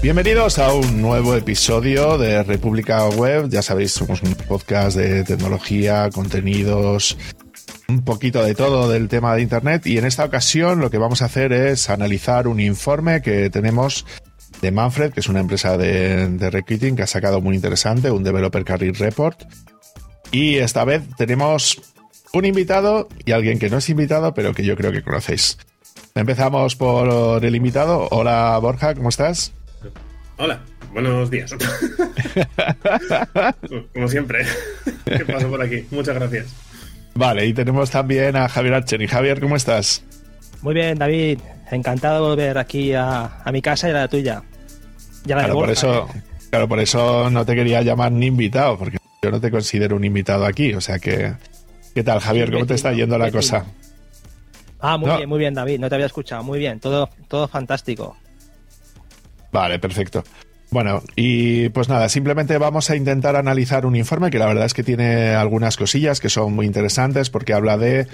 Bienvenidos a un nuevo episodio de República Web. Ya sabéis, somos un podcast de tecnología, contenidos, un poquito de todo del tema de Internet. Y en esta ocasión lo que vamos a hacer es analizar un informe que tenemos de Manfred, que es una empresa de, de recruiting que ha sacado muy interesante, un Developer Career Report. Y esta vez tenemos un invitado y alguien que no es invitado, pero que yo creo que conocéis. Empezamos por el invitado. Hola Borja, ¿cómo estás? Hola, buenos días. Como siempre. ¿Qué pasa por aquí? Muchas gracias. Vale, y tenemos también a Javier Archeni. Javier, ¿cómo estás? Muy bien, David. Encantado de volver aquí a, mi casa y a la tuya. Ya la claro, por eso, claro, por eso no te quería llamar ni invitado, porque yo no te considero un invitado aquí. O sea que, ¿qué tal, Javier? ¿Cómo te está yendo la cosa? Ah, muy bien, muy bien, David. No te había escuchado. Muy bien, todo, todo fantástico. Vale, perfecto. Bueno, y pues nada, simplemente vamos a intentar analizar un informe que la verdad es que tiene algunas cosillas que son muy interesantes porque habla de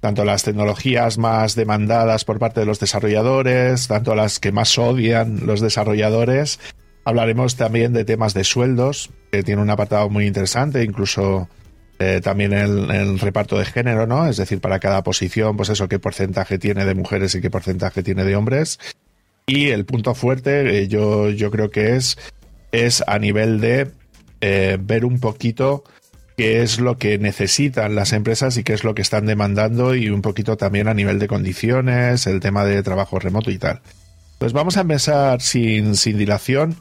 tanto las tecnologías más demandadas por parte de los desarrolladores, tanto las que más odian los desarrolladores. Hablaremos también de temas de sueldos, que tiene un apartado muy interesante, incluso eh, también el, el, reparto de género, ¿no? Es decir, para cada posición, pues eso, qué porcentaje tiene de mujeres y qué porcentaje tiene de hombres. Y el punto fuerte, eh, yo, yo creo que es, es a nivel de eh, ver un poquito qué es lo que necesitan las empresas y qué es lo que están demandando y un poquito también a nivel de condiciones, el tema de trabajo remoto y tal. Pues vamos a empezar sin, sin dilación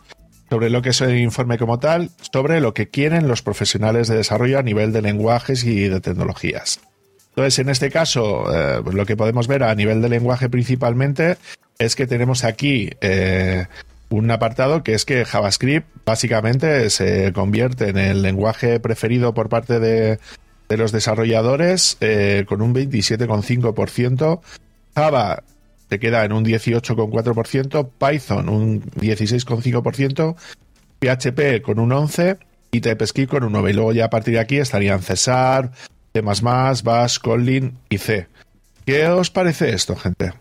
sobre lo que es el informe como tal, sobre lo que quieren los profesionales de desarrollo a nivel de lenguajes y de tecnologías. Entonces, en este caso, eh, lo que podemos ver a nivel de lenguaje principalmente es que tenemos aquí eh, un apartado que es que JavaScript básicamente se convierte en el lenguaje preferido por parte de, los desarrolladores eh, con un 27,5%. Java se queda en un 18,4%, Python un 16,5%, PHP con un 11% y TypeScript con un 9%. Y luego ya a partir de aquí estarían Cesar, C++, Bash, Kotlin y C. ¿Qué os parece esto, gente?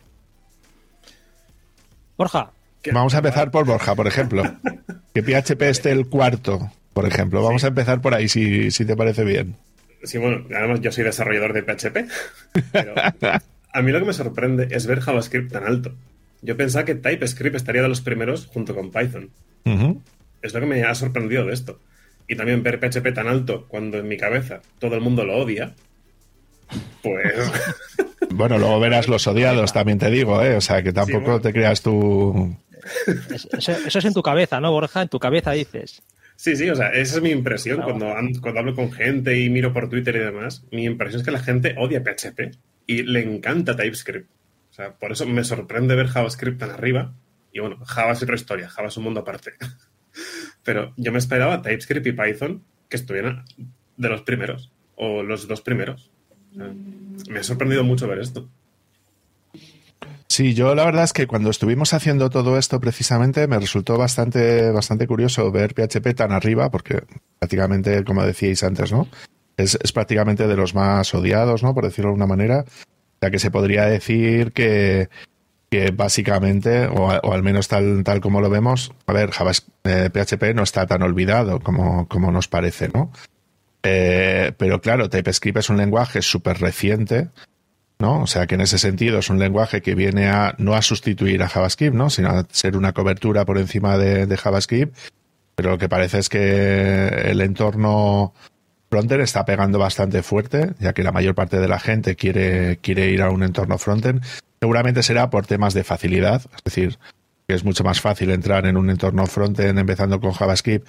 Borja. Vamos a empezar por Borja, por ejemplo. que PHP esté el cuarto, por ejemplo. Vamos a empezar por ahí, si, si te parece bien. Sí, bueno, además yo soy desarrollador de PHP. Pero a mí lo que me sorprende es ver JavaScript tan alto. Yo pensaba que TypeScript estaría de los primeros junto con Python. Es lo que me ha sorprendido de esto. Y también ver PHP tan alto cuando en mi cabeza todo el mundo lo odia. Pues. Bueno, luego verás los odiados, también te digo, ¿eh? O sea, que tampoco te creas tú. Eso, es en tu cabeza, ¿no, Borja? En tu cabeza dices. Sí, sí, o sea, esa es mi impresión cuando, cuando hablo con gente y miro por Twitter y demás. Mi impresión es que la gente odia PHP y le encanta TypeScript. O sea, por eso me sorprende ver JavaScript tan arriba. Y bueno, Java es otra historia, Java es un mundo aparte. Pero yo me esperaba TypeScript y Python que estuvieran de los primeros, o los dos primeros. Me ha sorprendido mucho ver esto. Sí, yo la verdad es que cuando estuvimos haciendo todo esto precisamente me resultó bastante, bastante curioso ver PHP tan arriba, porque prácticamente, como decíais antes, ¿no? Es, prácticamente de los más odiados, ¿no? Por decirlo de alguna manera. Ya que se podría decir que, que básicamente, o, al menos tal, tal como lo vemos, a ver, PHP eh, no está tan olvidado como, como nos parece, ¿no? Eh, pero claro, TypeScript es un lenguaje súper reciente, ¿no? O sea que en ese sentido es un lenguaje que viene a no a sustituir a JavaScript, ¿no? Sino a ser una cobertura por encima de, JavaScript. Pero lo que parece es que el entorno frontend está pegando bastante fuerte, ya que la mayor parte de la gente quiere, quiere ir a un entorno frontend. Seguramente será por temas de facilidad, es decir, que es mucho más fácil entrar en un entorno frontend empezando con JavaScript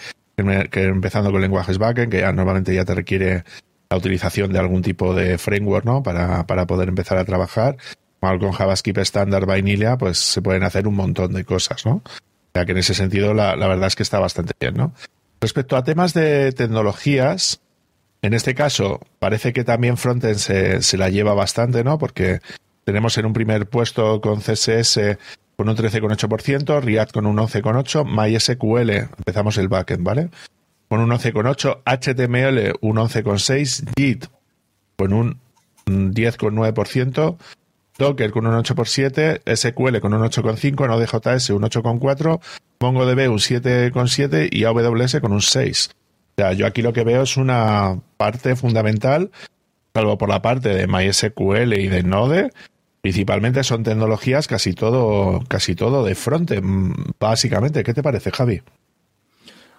que empezando con lenguajes backend, que ya normalmente ya te requiere la utilización de algún tipo de framework, ¿no? Para, para poder empezar a trabajar. con JavaScript estándar vanilla, pues se pueden hacer un montón de cosas, ¿no? O sea que en ese sentido la, la verdad es que está bastante bien, ¿no? Respecto a temas de tecnologías, en este caso parece que también Frontend se, se la lleva bastante, ¿no? Porque tenemos en un primer puesto con CSS con un 13,8%, React con un 11,8%, MySQL, empezamos el backend, ¿vale? Con un 11,8%, HTML un 11,6%, Git con un 10,9%, Docker con un 8 7 SQL con un 8,5, Node.js un 8,4, MongoDB un 7,7 y AWS con un 6. O sea, yo aquí lo que veo es una parte fundamental, salvo por la parte de MySQL y de Node, principalmente son tecnologías casi todo, casi todo de front, básicamente. ¿Qué te parece, Javi?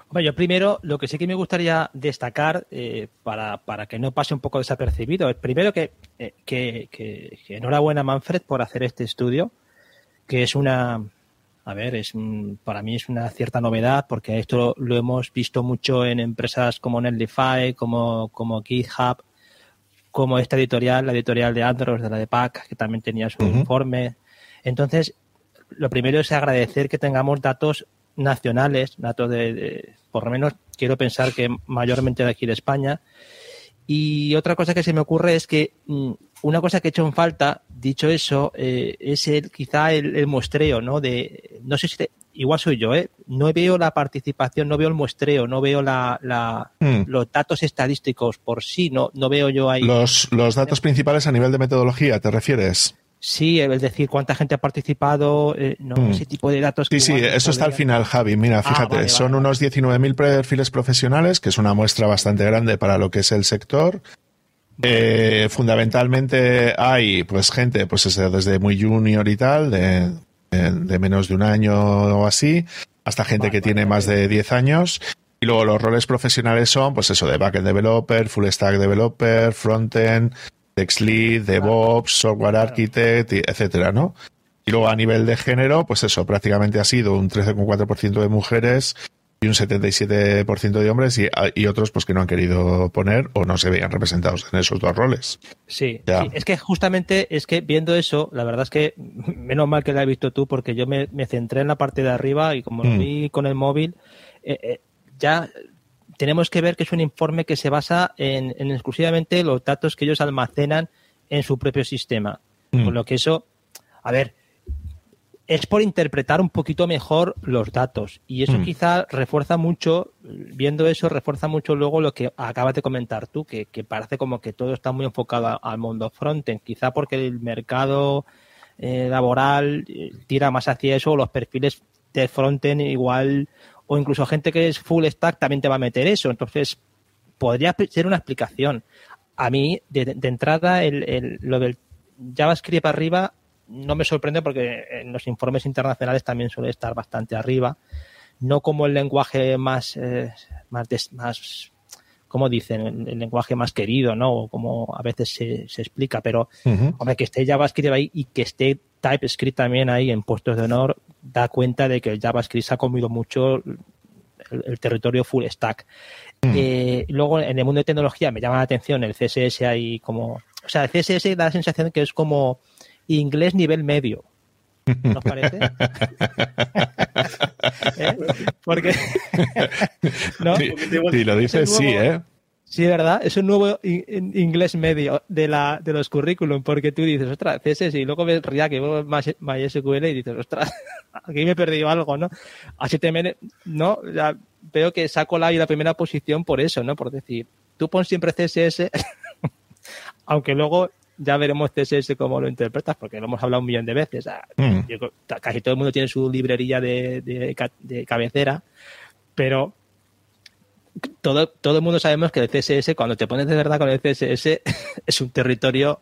Bueno, yo primero, lo que sí que me gustaría destacar, eh, para, para, que no pase un poco desapercibido, es primero que, eh, que, que, enhorabuena Manfred por hacer este estudio, que es una, a ver, es para mí es una cierta novedad, porque esto lo, hemos visto mucho en empresas como Netlify, como, como GitHub, como esta editorial, la editorial de Android, de la de PAC, que también tenía su informe. Entonces, lo primero es agradecer que tengamos datos nacionales, datos de, por lo menos quiero pensar que mayormente de aquí de España. Y otra cosa que se me ocurre es que mm, una cosa que he hecho en falta, dicho eso, eh, es el, quizá el, muestreo, ¿no? De, no sé si igual soy yo, ¿eh? No veo la participación, no veo el muestreo, no veo la, la hmm. los datos estadísticos por sí, no, no veo yo ahí. Los, los datos principales a nivel de metodología, ¿te refieres? Sí, es decir, cuánta gente ha participado, eh, no, hmm. ese tipo de datos. Sí, sí, eso está al final, Javi. Mira, ah, fíjate, son unos 19.000 perfiles profesionales, que es una muestra bastante grande para lo que es el sector. Eh, fundamentalmente hay pues gente pues desde muy junior y tal, de, de, menos de un año o así, hasta gente que tiene más de 10 años. Y luego los roles profesionales son, pues eso, de backend developer, full stack developer, frontend, text lead, DevOps, software architect, etcétera, ¿no? Y luego a nivel de género, pues eso, prácticamente ha sido un 13,4% de mujeres y un 77% de hombres y, otros pues que no han querido poner o no se veían representados en esos dos roles. Sí, es que justamente es que viendo eso, la verdad es que menos mal que lo has visto tú porque yo me, centré en la parte de arriba y como lo mm. vi con el móvil, eh, eh, ya tenemos que ver que es un informe que se basa en, exclusivamente los datos que ellos almacenan en su propio sistema. Mm. lo que eso, a ver, es por interpretar un poquito mejor los datos. Y eso mm. quizá refuerza mucho, viendo eso, refuerza mucho luego lo que acabas de comentar tú, que, parece como que todo está muy enfocado al mundo frontend. Quizá porque el mercado eh, laboral eh, tira más hacia eso, los perfiles de frontend igual o incluso gente que es full stack también te va a meter eso. Entonces, podría ser una explicación. A mí, de, entrada, el, lo del JavaScript arriba no me sorprende porque en los informes internacionales también suele estar bastante arriba. No como el lenguaje más, eh, más, más como dicen, el, lenguaje más querido, ¿no? O como a veces se, se explica, pero, hombre, que esté JavaScript ahí y que esté TypeScript también ahí en puestos de honor, da cuenta de que el JavaScript se ha comido mucho el, territorio full stack. Eh, luego, en el mundo de tecnología me llama la atención el CSS ahí como... O sea, el CSS da la sensación que es como inglés nivel medio. ¿Nos parece? ¿Eh? Porque... ¿no? Si, lo dices, sí, ¿eh? Sí, ¿verdad? Es un nuevo inglés medio de la de los currículum, porque tú dices, ostras, CSS, y luego ves React y luego MySQL y dices, ostras, aquí me he perdido algo, ¿no? HTML, no, ya veo que saco la, la primera posición por eso, ¿no? Por decir, tú pon siempre CSS, aunque luego ya veremos CSS cómo lo interpretas, porque lo hemos hablado un millón de veces. Mm. casi todo el mundo tiene su librería de, de cabecera, pero todo, todo el mundo sabemos que el CSS, cuando te pones de verdad con el CSS, es un territorio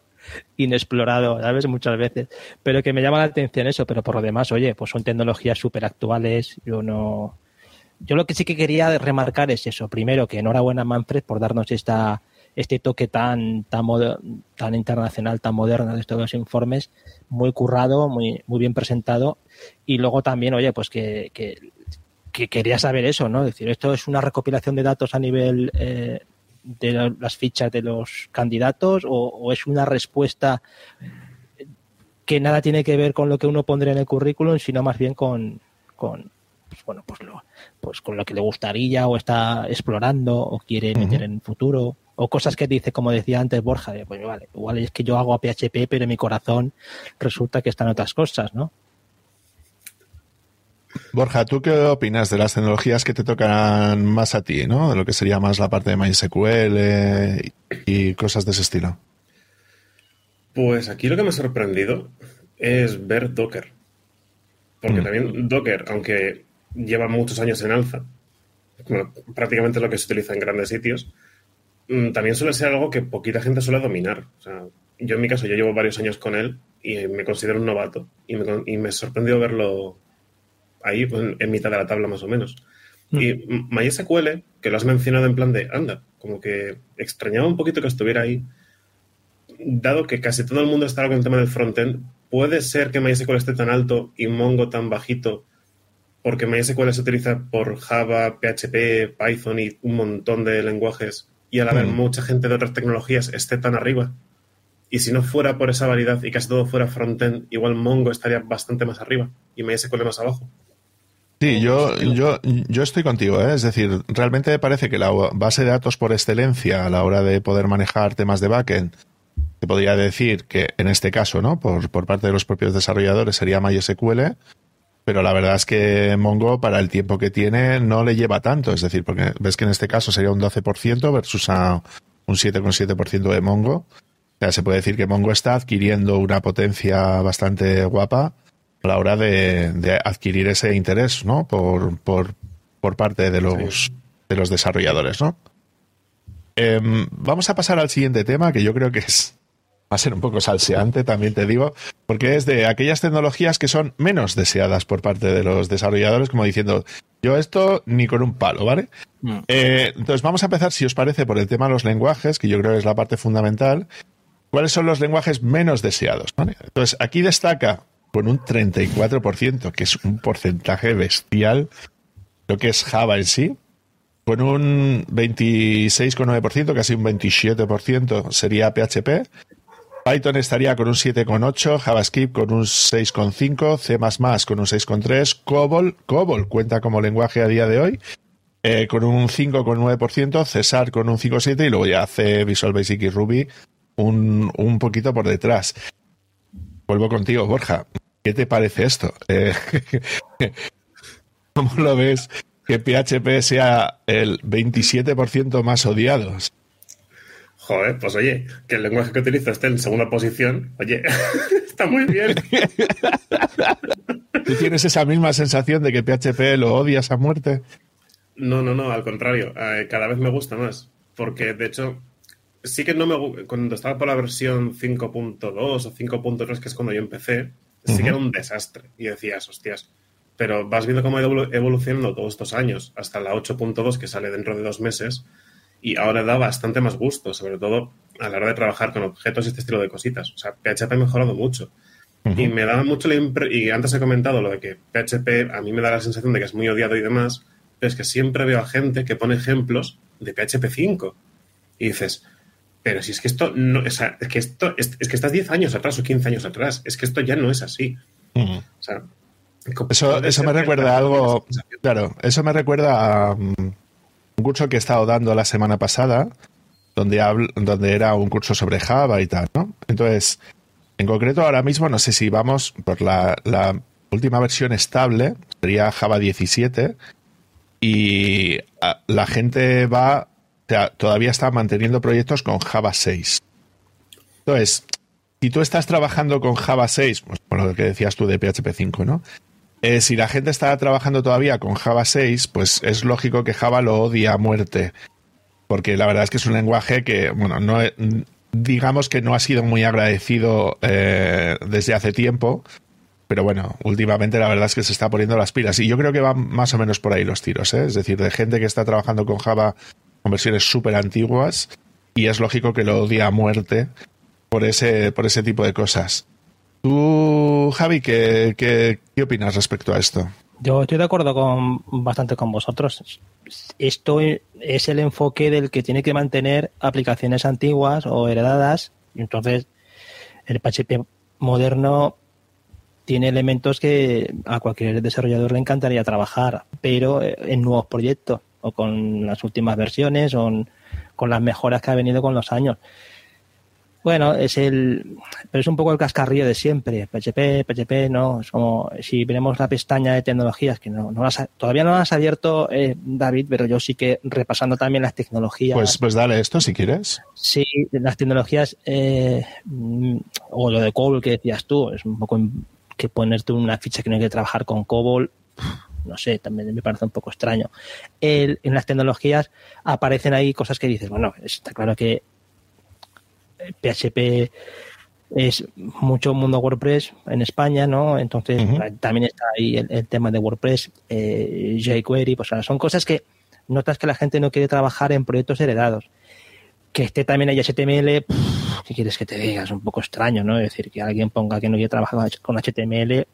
inexplorado, ¿sabes? Muchas veces. Pero que me llama la atención eso, pero por lo demás, oye, pues son tecnologías súper actuales. Yo no. Yo lo que sí que quería remarcar es eso. Primero, que enhorabuena Manfred por darnos esta, este toque tan, tan, tan internacional, tan moderno de estos informes, muy currado, muy, muy bien presentado. Y luego también, oye, pues que, que que quería saber eso, ¿no? Es decir, esto es una recopilación de datos a nivel eh, de las fichas de los candidatos o, es una respuesta que nada tiene que ver con lo que uno pondría en el currículum, sino más bien con, con pues, bueno, pues, lo, pues con lo que le gustaría o está explorando o quiere meter en el futuro o cosas que dice, como decía antes Borja, pues vale, igual es que yo hago a PHP, pero en mi corazón resulta que están otras cosas, ¿no? Borja, ¿tú qué opinas de las tecnologías que te tocan más a ti, ¿no? De lo que sería más la parte de MySQL y cosas de ese estilo. Pues aquí lo que me ha sorprendido es ver Docker. Porque mm. también Docker, aunque lleva muchos años en alza, prácticamente lo que se utiliza en grandes sitios, también suele ser algo que poquita gente suele dominar. O sea, yo en mi caso, yo llevo varios años con él y me considero un novato y me, y me sorprendió verlo ahí pues, en mitad de la tabla más o menos. Mm. Y MySQL, que lo has mencionado en plan de, anda, como que extrañaba un poquito que estuviera ahí, dado que casi todo el mundo está con el tema del frontend, puede ser que MySQL esté tan alto y Mongo tan bajito porque MySQL se utiliza por Java, PHP, Python y un montón de lenguajes y al haber mm. mucha gente de otras tecnologías esté tan arriba. Y si no fuera por esa variedad y casi todo fuera frontend, igual Mongo estaría bastante más arriba y MySQL más abajo. Sí, yo, yo, yo estoy contigo, ¿eh? es decir, realmente me parece que la base de datos por excelencia a la hora de poder manejar temas de backend, te podría decir que en este caso, ¿no? Por, por parte de los propios desarrolladores sería MySQL, pero la verdad es que Mongo para el tiempo que tiene no le lleva tanto, es decir, porque ves que en este caso sería un 12% versus a un 7,7% de Mongo. O sea, se puede decir que Mongo está adquiriendo una potencia bastante guapa a la hora de, adquirir ese interés, ¿no? Por, por, por parte de los, de los desarrolladores, ¿no? Em, vamos a pasar al siguiente tema, que yo creo que es va a ser un poco salseante, también te digo, porque es de aquellas tecnologías que son menos deseadas por parte de los desarrolladores, como diciendo, yo esto ni con un palo, ¿vale? Mm. Eh, entonces vamos a empezar, si os parece, por el tema de los lenguajes, que yo creo que es la parte fundamental. ¿Cuáles son los lenguajes menos deseados? Entonces aquí destaca con un 34%, que es un porcentaje bestial, lo que es Java en sí, con un 26,9%, casi un 27% sería PHP, Python estaría con un 7,8, JavaScript con un 6,5, C++ con un 6,3, COBOL, COBOL cuenta como lenguaje a día de hoy, eh, con un 5,9%, Cesar con un 5,7 y luego ya C, Visual Basic y Ruby un, un poquito por detrás. Vuelvo contigo, Borja. ¿Qué te parece esto? Eh, ¿Cómo lo ves que PHP sea el 27% más odiado? Joder, pues oye, que el lenguaje que utilizo esté en segunda posición, oye, está muy bien. ¿Tú tienes esa misma sensación de que PHP lo odias a muerte? No, no, no, al contrario, eh, cada vez me gusta más, porque de hecho sí que no me cuando estaba por la versión 5.2 o 5.3, que es cuando yo empecé, sí que era un desastre. Y decías, hostias, pero vas viendo cómo ha ido evolucionando todos estos años hasta la 8.2 que sale dentro de dos meses y ahora da bastante más gusto, sobre todo a la hora de trabajar con objetos y este estilo de cositas. O sea, PHP ha mejorado mucho. Y me da mucho la y antes he comentado lo de que PHP a mí me da la sensación de que es muy odiado y demás, pero es que siempre veo a gente que pone ejemplos de PHP 5 y dices, pero si es que esto no, es que esto es, que estás 10 años atrás o 15 años atrás, es que esto ya no es así. eso, eso me recuerda a algo, claro, eso me recuerda a mm, un curso que he estado dando la semana pasada, donde, donde era un curso sobre Java y tal, ¿no? Entonces, en concreto ahora mismo no sé si vamos por la, la última versión estable, sería Java 17, y la gente va o sea, todavía está manteniendo proyectos con Java 6. Entonces, si tú estás trabajando con Java 6, pues por lo que decías tú de PHP 5, ¿no? Eh, si la gente está trabajando todavía con Java 6, pues es lógico que Java lo odia a muerte. Porque la verdad es que es un lenguaje que, bueno, no digamos que no ha sido muy agradecido eh, desde hace tiempo. Pero bueno, últimamente la verdad es que se está poniendo las pilas. Y yo creo que van más o menos por ahí los tiros, ¿eh? Es decir, de gente que está trabajando con Java con versiones súper antiguas y es lógico que lo odia a muerte por ese, por ese tipo de cosas. Tú, Javi, ¿qué, qué, qué opinas respecto a esto? Yo estoy de acuerdo con bastante con vosotros. Esto es el enfoque del que tiene que mantener aplicaciones antiguas o heredadas. Entonces, el PHP moderno tiene elementos que a cualquier desarrollador le encantaría trabajar, pero en nuevos proyectos o con las últimas versiones o con las mejoras que ha venido con los años. Bueno, es el, pero es un poco el cascarrillo de siempre. PHP, PHP, no. Es como si vemos la pestaña de tecnologías que no, no todavía no has abierto, eh, David, pero yo sí que repasando también las tecnologías. Pues, pues dale esto si quieres. Sí, las tecnologías eh, o lo de COBOL que decías tú, es un poco que ponerte una ficha que no hay que trabajar con COBOL no sé, también me parece un poco extraño. El, en las tecnologías aparecen ahí cosas que dices, bueno, está claro que PHP es mucho mundo WordPress en España, ¿no? Entonces también está ahí el, tema de WordPress, eh, jQuery, pues son cosas que notas que la gente no quiere trabajar en proyectos heredados. Que esté también ahí HTML, ¿qué quieres que te diga? Es un poco extraño, ¿no? Es decir, que alguien ponga que no quiere trabajar con HTML,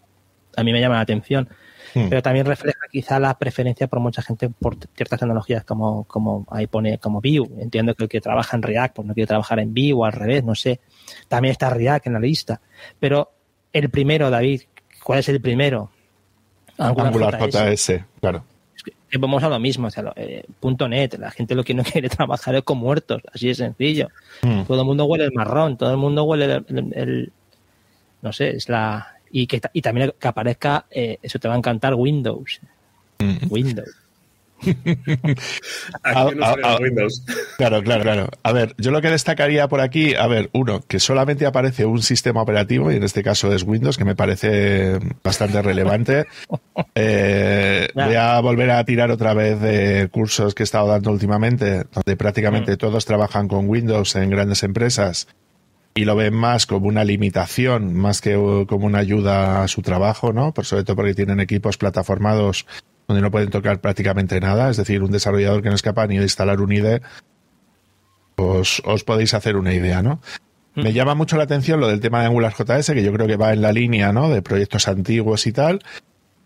a mí me llama la atención. Hmm. Pero también refleja quizá la preferencia por mucha gente por ciertas tecnologías como, como ahí pone como Vue. Entiendo que el que trabaja en React pues no quiere trabajar en Vue o al revés, no sé. También está React en la lista. Pero el primero, David, ¿cuál es el primero? Angular, JS. claro. vamos a lo mismo, o sea, eh, .net, la gente lo que no quiere trabajar es con muertos, así de sencillo. Hmm. Todo el mundo huele el marrón, todo el mundo huele el no sé, es la, y que y también que aparezca, eh, eso te va a encantar, Windows. Windows. Aquí no Windows. Claro, claro, claro. A ver, yo lo que destacaría por aquí, a ver, uno, que solamente aparece un sistema operativo, y en este caso es Windows, que me parece bastante relevante. Eh, voy a volver a tirar otra vez de cursos que he estado dando últimamente, donde prácticamente mm. todos trabajan con Windows en grandes empresas y lo ven más como una limitación, más que como una ayuda a su trabajo, ¿no? Por sobre todo porque tienen equipos plataformados donde no pueden tocar prácticamente nada, es decir, un desarrollador que no es capaz ni de instalar un IDE, os, os podéis hacer una idea, ¿no? Me mm. llama mucho la atención lo del tema de AngularJS, que yo creo que va en la línea, ¿no? De proyectos antiguos y tal.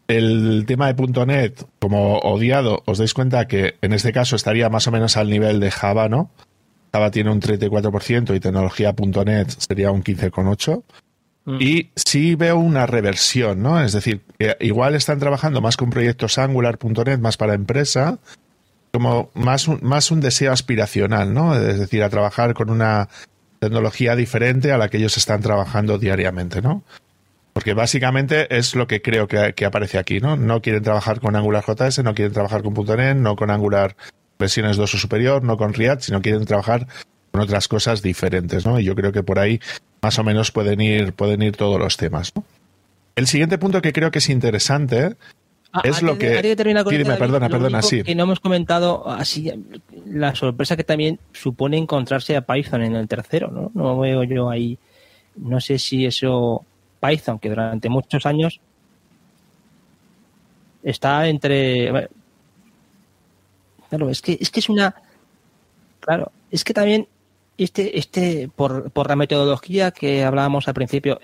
El tema de .NET, como odiado, os dais cuenta que en este caso estaría más o menos al nivel de Java, ¿no? Java tiene un 34% y tecnología.net sería un 15,8%. Mm. Y sí veo una reversión, ¿no? Es decir, igual están trabajando más con proyectos Angular.net, más para empresa, como más un, más un deseo aspiracional, ¿no? Es decir, a trabajar con una tecnología diferente a la que ellos están trabajando diariamente, ¿no? Porque básicamente es lo que creo que, que aparece aquí, ¿no? No quieren trabajar con AngularJS, no quieren trabajar con .NET, no con Angular versiones 2 o superior, no con React, sino quieren trabajar con otras cosas diferentes, ¿no? Y yo creo que por ahí más o menos pueden ir, pueden ir todos los temas, ¿no? El siguiente punto que creo que es interesante ah, es lo que... perdona, perdona, sí. Que no hemos comentado así la sorpresa que también supone encontrarse a Python en el tercero, ¿no? No veo yo ahí, no sé si eso Python, que durante muchos años está entre Claro, es que, es que es una. Claro, es que también este, este, por, por la metodología que hablábamos al principio,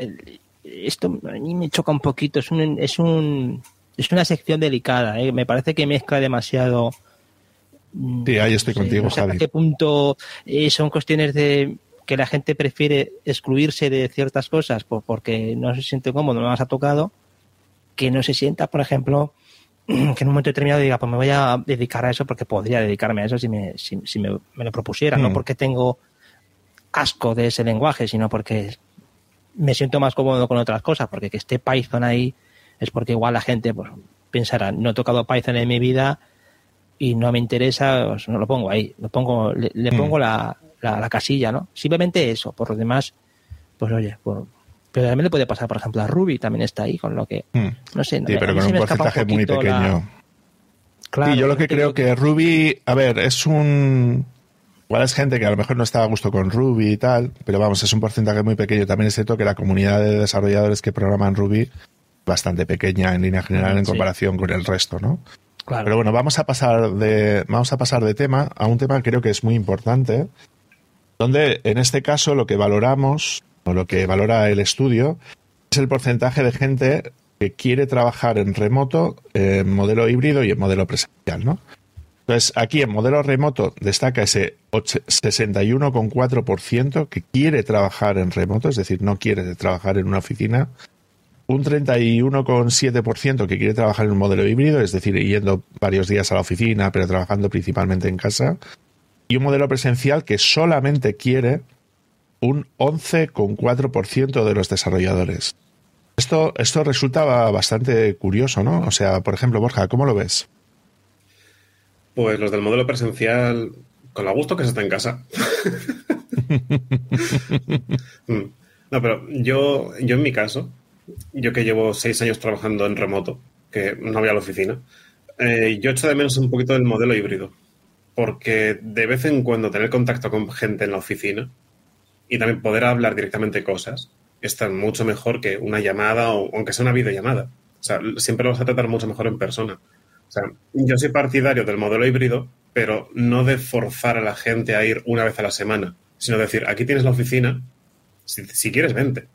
esto a mí me choca un poquito, es un, es un, es una sección delicada, ¿eh? me parece que mezcla demasiado. Mm, sí, ahí estoy contigo, no sé qué punto eh, son cuestiones de que la gente prefiere excluirse de ciertas cosas porque no se siente cómodo, no las ha tocado, que no se sienta, por ejemplo, que en un momento determinado diga, pues me voy a dedicar a eso porque podría dedicarme a eso si me, si, me, lo propusiera, no mm. porque tengo asco de ese lenguaje, sino porque me siento más cómodo con otras cosas, porque que esté Python ahí es porque igual la gente pues, pensará, no he tocado Python en mi vida y no me interesa, pues no lo pongo ahí, lo pongo, le, mm. pongo la, la, casilla, ¿no? Simplemente eso, por lo demás, pues oye, por, pero también le puede pasar, por ejemplo, a Ruby, también está ahí, con lo que. Hmm. No sé. Sí, pero con un porcentaje muy pequeño. Claro, y yo lo que creo que... Ruby, a ver, es un. Igual es gente que a lo mejor no está a gusto con Ruby y tal, pero vamos, es un porcentaje muy pequeño. También es cierto que la comunidad de desarrolladores que programan Ruby bastante pequeña en línea general en comparación con el resto, ¿no? Claro. Pero bueno, vamos a pasar de vamos a pasar de tema a un tema que creo que es muy importante, donde en este caso lo que valoramos lo que valora el estudio es el porcentaje de gente que quiere trabajar en remoto, en modelo híbrido y en modelo presencial, ¿no? Entonces, aquí en modelo remoto destaca ese 61,4% que quiere trabajar en remoto, es decir, no quiere trabajar en una oficina. Un 31,7% que quiere trabajar en un modelo híbrido, es decir, yendo varios días a la oficina, pero trabajando principalmente en casa. Y un modelo presencial que solamente quiere un 11,4% de los desarrolladores. Esto, esto resulta bastante curioso, ¿no? O sea, por ejemplo, Borja, ¿cómo lo ves? Pues los del modelo presencial, con la gusto que se está en casa. Mm. no, pero yo, yo en mi caso, yo que llevo seis años trabajando en remoto, que no voy a la oficina, eh, yo echo de menos un poquito del modelo híbrido, porque de vez en cuando tener contacto con gente en la oficina y también poder hablar directamente cosas está mucho mejor que una llamada o aunque sea una videollamada. O sea, siempre lo vas a tratar mucho mejor en persona. O sea, yo soy partidario del modelo híbrido, pero no de forzar a la gente a ir una vez a la semana, sino decir, aquí tienes la oficina, si, si quieres, vente.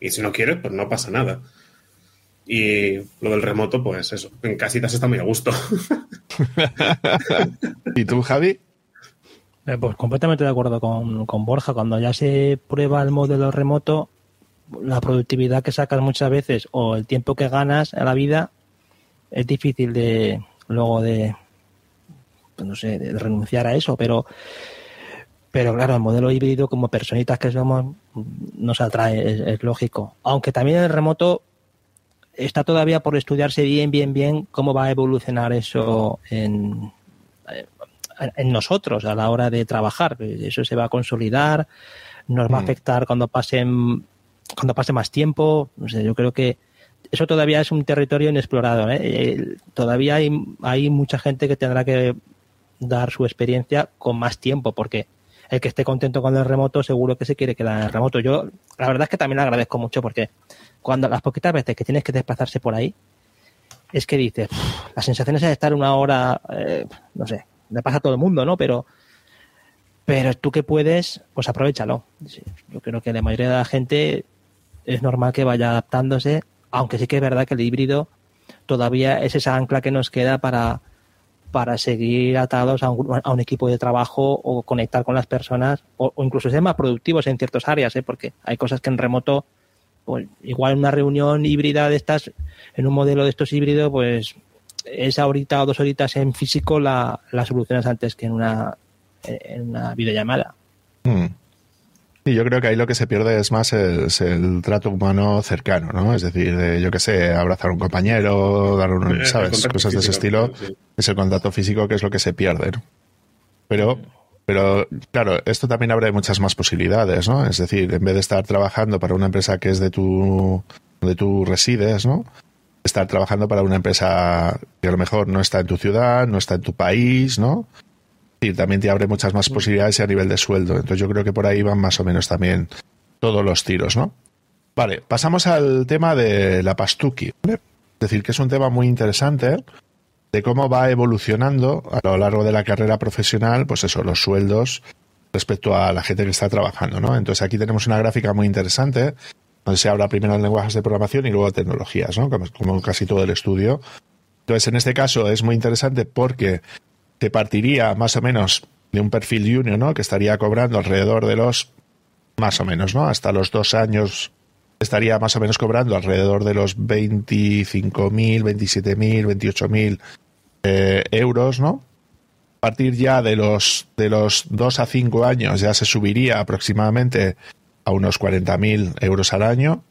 Y si no quieres, pues no pasa nada. Y lo del remoto, pues eso, en casitas está muy a gusto. ¿Y tú, Javi? Eh, pues completamente de acuerdo con, con, Borja. Cuando ya se prueba el modelo remoto, la productividad que sacas muchas veces o el tiempo que ganas a la vida es difícil de luego de pues no sé, de renunciar a eso, pero pero claro, el modelo híbrido como personitas que somos nos atrae, es, es lógico. Aunque también el remoto está todavía por estudiarse bien, bien, bien cómo va a evolucionar eso en, en nosotros a la hora de trabajar. Eso se va a consolidar, nos va a afectar cuando pasen cuando pase más tiempo. No sé, yo creo que eso todavía es un territorio inexplorado. ¿eh? Todavía hay, hay mucha gente que tendrá que dar su experiencia con más tiempo, porque el que esté contento con el remoto seguro que se quiere quedar en el remoto. Yo la verdad es que también agradezco mucho porque cuando las poquitas veces que tienes que desplazarse por ahí, es que dices, las sensaciones de estar una hora, eh, no sé, le pasa a todo el mundo, ¿no? Pero, pero tú que puedes, pues aprovechalo. Yo creo que la mayoría de la gente es normal que vaya adaptándose, aunque sí que es verdad que el híbrido todavía es esa ancla que nos queda para, para seguir atados a un, a un, equipo de trabajo o conectar con las personas o, o, incluso ser más productivos en ciertas áreas, ¿eh? porque hay cosas que en remoto, pues igual una reunión híbrida de estas, en un modelo de estos híbridos, pues esa horita o dos horitas en físico la, la solucionas antes que en una, en una videollamada. Hmm. Sí, yo creo que ahí lo que se pierde es más el, es el trato humano cercano, ¿no? Es decir, de, yo qué sé, abrazar a un compañero, dar un, ¿sabes? Cosas de ese estilo. Sí. Es el contacto físico que es lo que se pierde, ¿no? Pero, pero, claro, esto también abre muchas más posibilidades, ¿no? Es decir, en vez de estar trabajando para una empresa que es de tu, donde tú resides, ¿no? Estar trabajando para una empresa que a lo mejor no está en tu ciudad, no está en tu país, ¿no? y también te abre muchas más posibilidades a nivel de sueldo. Entonces yo creo que por ahí van más o menos también todos los tiros, ¿no? Vale, pasamos al tema de la Pastuki. ¿vale? Es decir, que es un tema muy interesante de cómo va evolucionando a lo largo de la carrera profesional, pues eso, los sueldos respecto a la gente que está trabajando, ¿no? Entonces aquí tenemos una gráfica muy interesante donde se habla primero de lenguajes de programación y luego de tecnologías, ¿no? Como, casi todo el estudio. Entonces, en este caso es muy interesante porque te partiría más o menos de un perfil junior, ¿no? Que estaría cobrando alrededor de los, más o menos, ¿no? Hasta los dos años estaría más o menos cobrando alrededor de los 25.000, 27.000, 28.000 eh, euros, ¿no? A partir ya de los, de los dos a cinco años ya se subiría aproximadamente a unos 40.000 euros al año.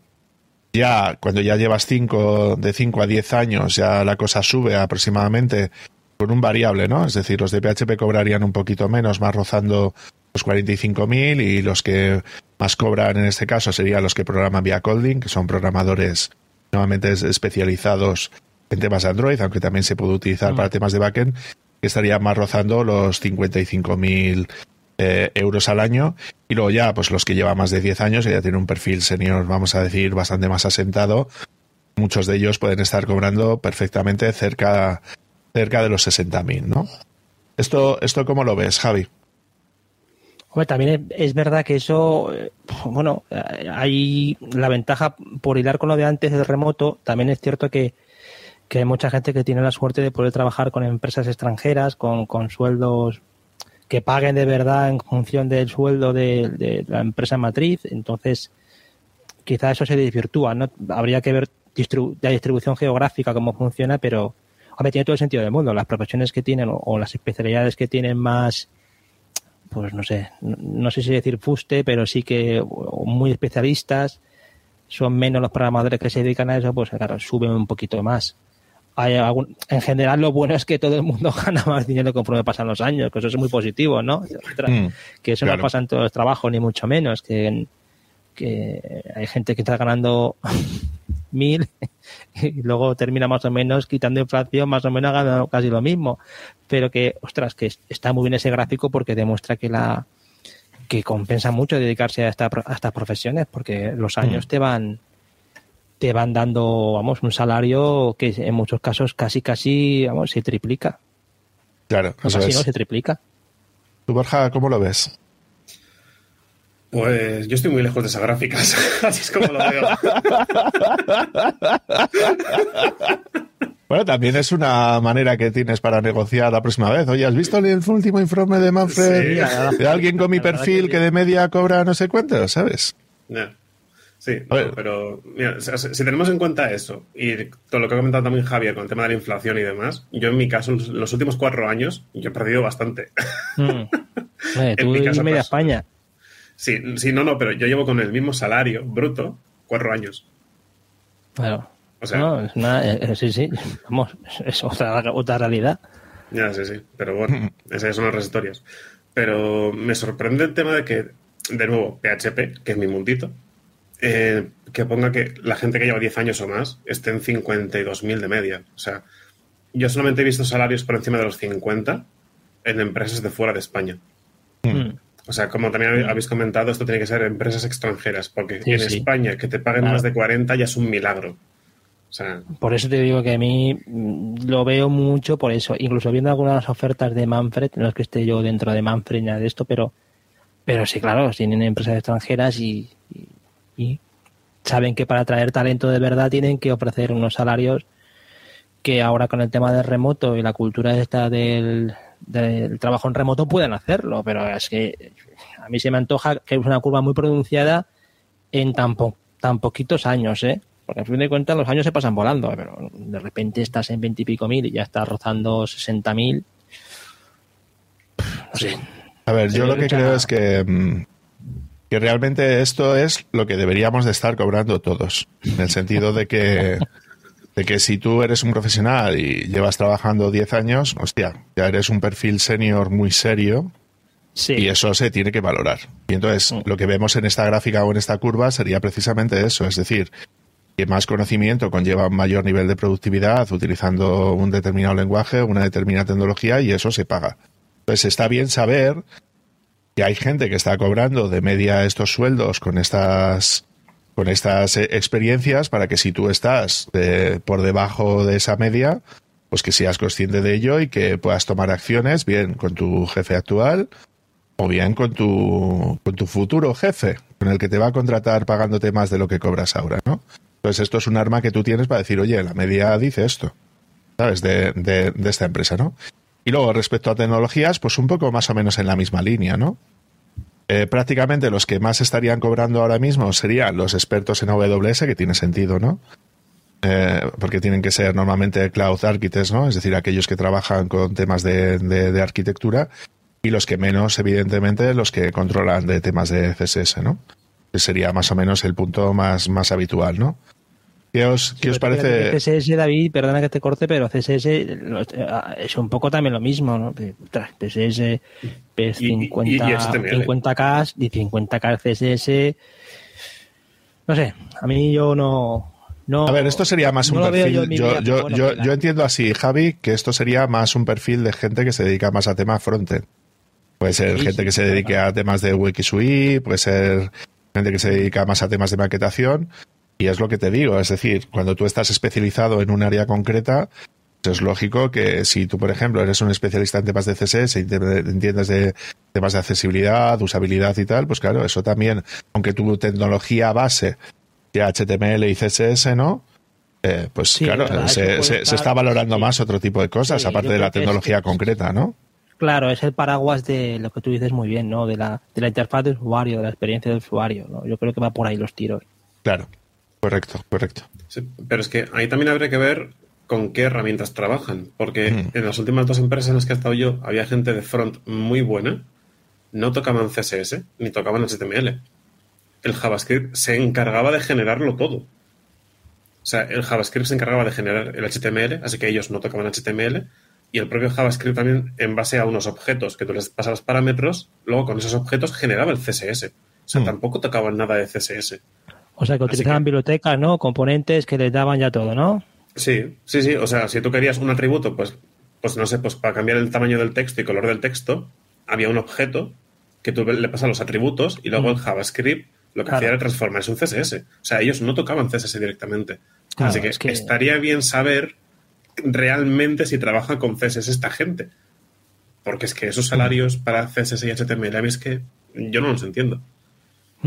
Ya cuando ya llevas cinco, de 5 a 10 años ya la cosa sube aproximadamente con un variable, ¿no? Es decir, los de PHP cobrarían un poquito menos, más rozando los 45.000 y los que más cobran en este caso serían los que programan vía Colding, que son programadores nuevamente especializados en temas de Android, aunque también se puede utilizar mm. para temas de backend, que estarían más rozando los 55.000 eh, euros al año. Y luego ya, pues los que llevan más de 10 años, ya tienen un perfil senior, vamos a decir, bastante más asentado. Muchos de ellos pueden estar cobrando perfectamente cerca cerca de los 60.000, ¿no? ¿Esto, ¿Esto cómo lo ves, Javi? También es verdad que eso, bueno, hay la ventaja por hilar con lo de antes del remoto, también es cierto que, que hay mucha gente que tiene la suerte de poder trabajar con empresas extranjeras, con, con sueldos que paguen de verdad en función del sueldo de, la empresa matriz, entonces quizá eso se desvirtúa, ¿no? Habría que ver distribu la distribución geográfica, cómo funciona, pero Hombre, tiene todo el sentido del mundo. Las profesiones que tienen o, las especialidades que tienen más, pues no sé, no, no, sé si decir fuste, pero sí que muy especialistas, son menos los programadores que se dedican a eso, pues claro, suben un poquito más. Hay algún, en general lo bueno es que todo el mundo gana más dinero conforme pasan los años, que eso es muy positivo, ¿no? Mm, que eso claro. no pasa en todos los trabajos, ni mucho menos, que, que hay gente que está ganando mil y luego termina más o menos quitando inflación, más o menos ganando casi lo mismo. Pero que, ostras, que está muy bien ese gráfico porque demuestra que la que compensa mucho dedicarse a, esta, a estas profesiones porque los años te van te van dando, vamos, un salario que en muchos casos casi, casi, vamos, se triplica. Claro, no, casi no, se triplica. ¿Tú, Borja, cómo lo ves? Pues yo estoy muy lejos de esas gráficas, así es como lo veo. Bueno, también es una manera que tienes para negociar la próxima vez. Oye, ¿has visto el último informe de Manfred sí, de alguien con mi perfil que, de media cobra no sé cuánto, sabes? Sí, pero mira, si tenemos en cuenta eso y todo lo que ha comentado también Javier con el tema de la inflación y demás, yo en mi caso, los últimos cuatro años, yo he perdido bastante. Mm. tú en mi caso, media España. Sí, sí, no, no, pero yo llevo con el mismo salario bruto cuatro años. Claro. O sea, no, es una, eh, eh, sí, sí, vamos, es otra, otra realidad. Ya, sí, sí, pero bueno, esas son otras historias. Pero me sorprende el tema de que, de nuevo, PHP, que es mi mundito, eh, que ponga que la gente que lleva 10 años o más esté en 52.000 de media. O sea, yo solamente he visto salarios por encima de los 50 en empresas de fuera de España. Mm. O sea, como también habéis comentado, esto tiene que ser empresas extranjeras, porque en España que te paguen más de 40 ya es un milagro. O sea, por eso te digo que a mí mm, lo veo mucho por eso. Incluso viendo algunas ofertas de Manfred, no es que esté yo dentro de Manfred ni nada de esto, pero, pero sí, claro, tienen empresas extranjeras y, y, saben que para atraer talento de verdad tienen que ofrecer unos salarios que ahora con el tema del remoto y la cultura esta del, del trabajo en remoto pueden hacerlo, pero es que a mí se me antoja que es una curva muy pronunciada en tan, tan poquitos años, ¿eh? Porque a fin de cuentas los años se pasan volando, pero de repente estás en veintipico mil y ya estás rozando sesenta mil. No sé. A ver, yo lo que creo es que, mm, que realmente esto es lo que deberíamos de estar cobrando todos, en el sentido de que de que si tú eres un profesional y llevas trabajando 10 años, hostia, ya eres un perfil senior muy serio y eso se tiene que valorar. Y entonces mm. lo que vemos en esta gráfica o en esta curva sería precisamente eso, es decir, que más conocimiento conlleva un mayor nivel de productividad utilizando un determinado lenguaje, una determinada tecnología y eso se paga. Entonces está bien saber que hay gente que está cobrando de media estos sueldos con estas con estas eh, experiencias para que si tú estás eh, por debajo de esa media, pues que seas consciente de ello y que puedas tomar acciones bien con tu jefe actual o bien con tu, con tu futuro jefe, con el que te va a contratar pagándote más de lo que cobras ahora, ¿no? Entonces esto es un arma que tú tienes para decir, oye, la media dice esto, ¿sabes? De, de, de esta empresa, ¿no? Y luego respecto a tecnologías, pues un poco más o menos en la misma línea, ¿no? Eh, prácticamente los que más estarían cobrando ahora mismo serían los expertos en AWS, que tiene sentido, ¿no? Eh, porque tienen que ser normalmente cloud architects, ¿no? Es decir, aquellos que trabajan con temas de, de, arquitectura y los que menos, evidentemente, los que controlan de temas de CSS, ¿no? Que sería más o menos el punto más, más habitual, ¿no? ¿Qué os, ¿qué os parece? CSS, David, perdona que te corte, pero CSS es un poco también lo mismo, ¿no? CSS, P50, 50K y 50K CSS. No sé, a mí yo no. no a ver, esto sería más un perfil. Yo, yo, yo, yo, entiendo así, Javi, que esto sería más un perfil de gente que se dedica más a temas frontend. Puede ser gente que se dedique a temas de Wikisui, puede ser gente que se dedica más a temas de maquetación y es lo que te digo, es decir, cuando tú estás especializado en un área concreta, es lógico que si tú, por ejemplo, eres un especialista en temas de CSS y te entiendes de temas de accesibilidad, usabilidad y tal, pues claro, eso también, aunque tu tecnología base sea HTML y CSS, ¿no? Eh, pues claro, se, está valorando más otro tipo de cosas, aparte de la tecnología concreta, ¿no? Claro, es el paraguas de lo que tú dices muy bien, ¿no? De la, de la interfaz del usuario, de la experiencia del usuario, ¿no? Yo creo que va por ahí los tiros. Claro. Correcto, correcto. pero es que ahí también habría que ver con qué herramientas trabajan, porque en las últimas dos empresas en las que he estado yo había gente de front muy buena, no tocaban CSS ni tocaban HTML. El JavaScript se encargaba de generarlo todo. O sea, el JavaScript se encargaba de generar el HTML, así que ellos no tocaban HTML, y el propio JavaScript también, en base a unos objetos que tú les pasabas parámetros, luego con esos objetos generaba el CSS. O sea, mm. tampoco tocaban nada de CSS. O sea, que utilizaban bibliotecas, ¿no? Componentes que les daban ya todo, ¿no? Sí, sí, sí. O sea, si tú querías un atributo, pues, pues no sé, pues para cambiar el tamaño del texto y color del texto, había un objeto que tú le pasas los atributos y luego en JavaScript lo que hacía era transformarse un CSS. O sea, ellos no tocaban CSS directamente. Así que, estaría bien saber realmente si trabaja con CSS esta gente. Porque es que esos salarios para CSS y HTML, a mí es que yo no los entiendo.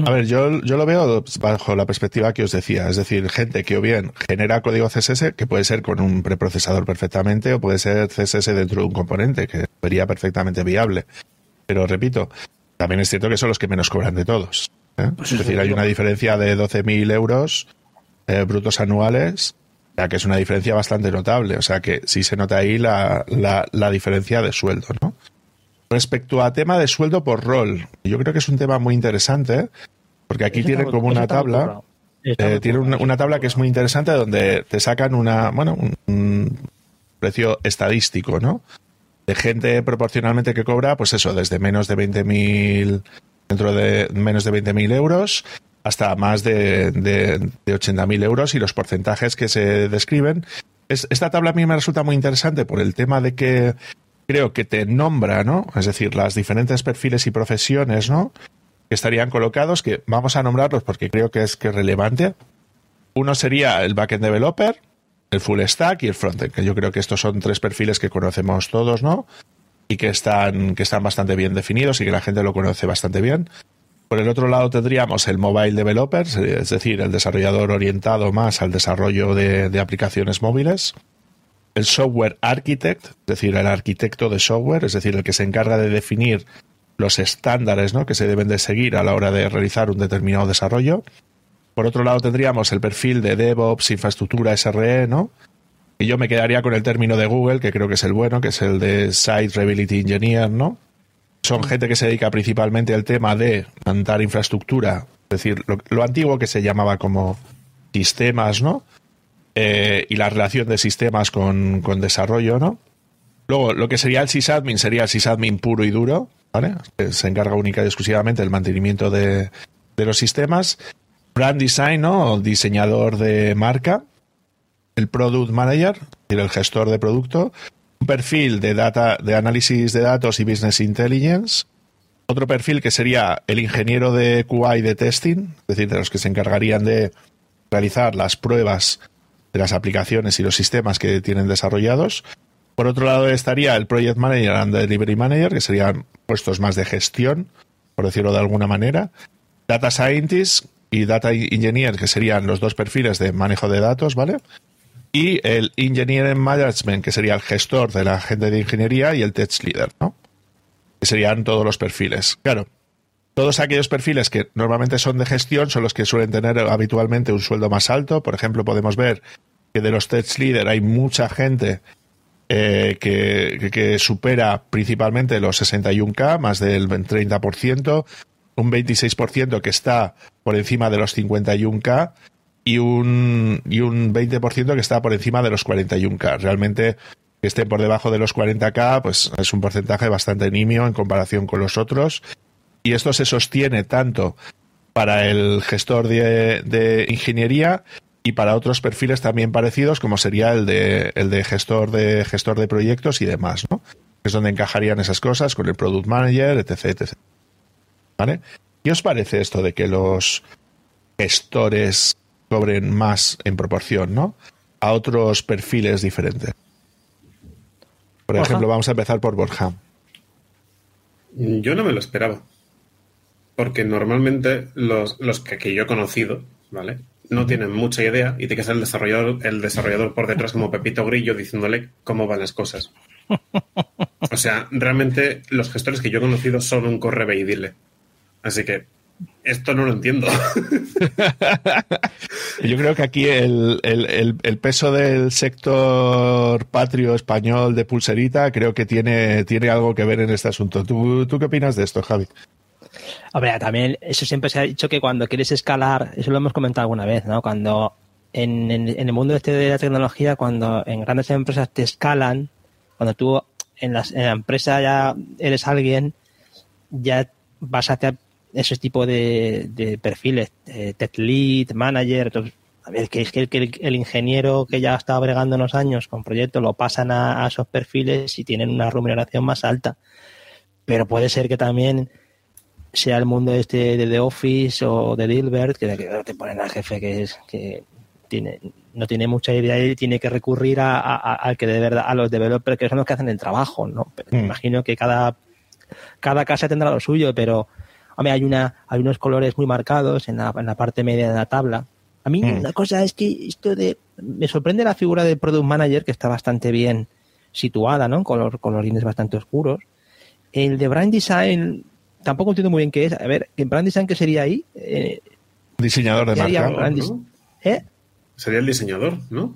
A ver, yo, yo lo veo bajo la perspectiva que os decía, es decir, gente que o bien genera código CSS, que puede ser con un preprocesador perfectamente, o puede ser CSS dentro de un componente, que sería perfectamente viable. Pero repito, también es cierto que son los que menos cobran de todos. ¿eh? Pues es decir, hay una diferencia de 12.000 euros eh, brutos anuales, ya que es una diferencia bastante notable. O sea que sí se nota ahí la, la, la diferencia de sueldo, ¿no? Respecto a tema de sueldo por rol, yo creo que es un tema muy interesante, porque aquí tienen como una tabla, eh, tiene una, tabla que es muy interesante donde te sacan una, bueno, un, precio estadístico, ¿no? De gente proporcionalmente que cobra, pues eso, desde menos de 20.000, dentro de menos de 20.000 euros, hasta más de, de, de 80.000 euros y los porcentajes que se describen. Es, esta tabla a mí me resulta muy interesante por el tema de que creo que te nombra, ¿no? Es decir, las diferentes perfiles y profesiones, ¿no? Que estarían colocados, que vamos a nombrarlos porque creo que es que es relevante. Uno sería el backend developer, el full stack y el frontend, que yo creo que estos son tres perfiles que conocemos todos, ¿no? Y que están, que están bastante bien definidos y que la gente lo conoce bastante bien. Por el otro lado tendríamos el mobile developer, es decir, el desarrollador orientado más al desarrollo de, de aplicaciones móviles el software architect, es decir, el arquitecto de software, es decir, el que se encarga de definir los estándares ¿no? que se deben de seguir a la hora de realizar un determinado desarrollo. Por otro lado, tendríamos el perfil de DevOps, infraestructura SRE, ¿no? Y yo me quedaría con el término de Google, que creo que es el bueno, que es el de Site Reliability Engineer, ¿no? Son gente que se dedica principalmente al tema de montar infraestructura, es decir, lo, lo antiguo que se llamaba como sistemas, ¿no? Eh, y la relación de sistemas con, desarrollo, ¿no? Luego, lo que sería el sysadmin sería el sysadmin puro y duro, ¿vale? se encarga única y exclusivamente del mantenimiento de, los sistemas. Brand design, ¿no? Diseñador de marca. El product manager, el gestor de producto. Un perfil de data, de análisis de datos y business intelligence. Otro perfil que sería el ingeniero de QA de testing, es decir, de los que se encargarían de realizar las pruebas de las aplicaciones y los sistemas que tienen desarrollados. Por otro lado estaría el Project Manager and Delivery Manager, que serían puestos más de gestión, por decirlo de alguna manera. Data Scientist y Data Engineer, que serían los dos perfiles de manejo de datos, ¿vale? Y el Engineering Management, que sería el gestor de la gente de ingeniería, y el Tech Leader, ¿no? Que serían todos los perfiles. Claro, todos aquellos perfiles que normalmente son de gestión son los que suelen tener habitualmente un sueldo más alto. Por ejemplo, podemos ver que de los tech leader hay mucha gente eh, que, supera principalmente los 61K, más del 30%, un 26% que está por encima de los 51K y un, y un 20% que está por encima de los 41K. Realmente que estén por debajo de los 40K, pues es un porcentaje bastante nimio en comparación con los otros y esto se sostiene tanto para el gestor de, ingeniería y para otros perfiles también parecidos como sería el de el de gestor de gestor de proyectos y demás, ¿no? Es donde encajarían esas cosas con el product manager, etc, etc. ¿Vale? ¿Qué os parece esto de que los gestores cobren más en proporción, ¿no? A otros perfiles diferentes. Por ejemplo, vamos a empezar por Borja. Yo no me lo esperaba. Porque normalmente los, los que, yo he conocido, ¿vale? No tienen mucha idea y te queda el desarrollador, el desarrollador por detrás como Pepito Grillo diciéndole cómo van las cosas. O sea, realmente los gestores que yo he conocido son un corre y dile. Así que esto no lo entiendo. Yo creo que aquí el, el, peso del sector patrio español de pulserita creo que tiene, tiene algo que ver en este asunto. ¿Tú, ¿Tú qué opinas de esto, Javi? Hombre, también eso siempre se ha dicho que cuando quieres escalar, eso lo hemos comentado alguna vez, ¿no? Cuando en, el mundo este de la tecnología, cuando en grandes empresas te escalan, cuando tú en, la empresa ya eres alguien, ya vas hacia ese tipo de, de perfiles, tech lead, manager, a ver, que es que el, el, ingeniero que ya está bregando unos años con proyectos lo pasan a, a, esos perfiles y tienen una remuneración más alta. Pero puede ser que también sea el mundo este de The Office o de Dilbert, que, que te ponen al jefe que es que tiene, no tiene mucha idea y tiene que recurrir a, a, a, que de verdad, a los developers que son los que hacen el trabajo, ¿no? Mm. Imagino que cada, cada casa tendrá lo suyo, pero hombre, hay una, hay unos colores muy marcados en la, en la parte media de la tabla. A mí mm. una cosa es que esto de me sorprende la figura del product manager que está bastante bien situada, ¿no? Con los colorines bastante oscuros. El de brand design tampoco entiendo muy bien qué es. A ver, en brand design qué sería ahí? Eh, Diseñador de marca. ¿no? ¿Eh? Sería el diseñador, ¿no?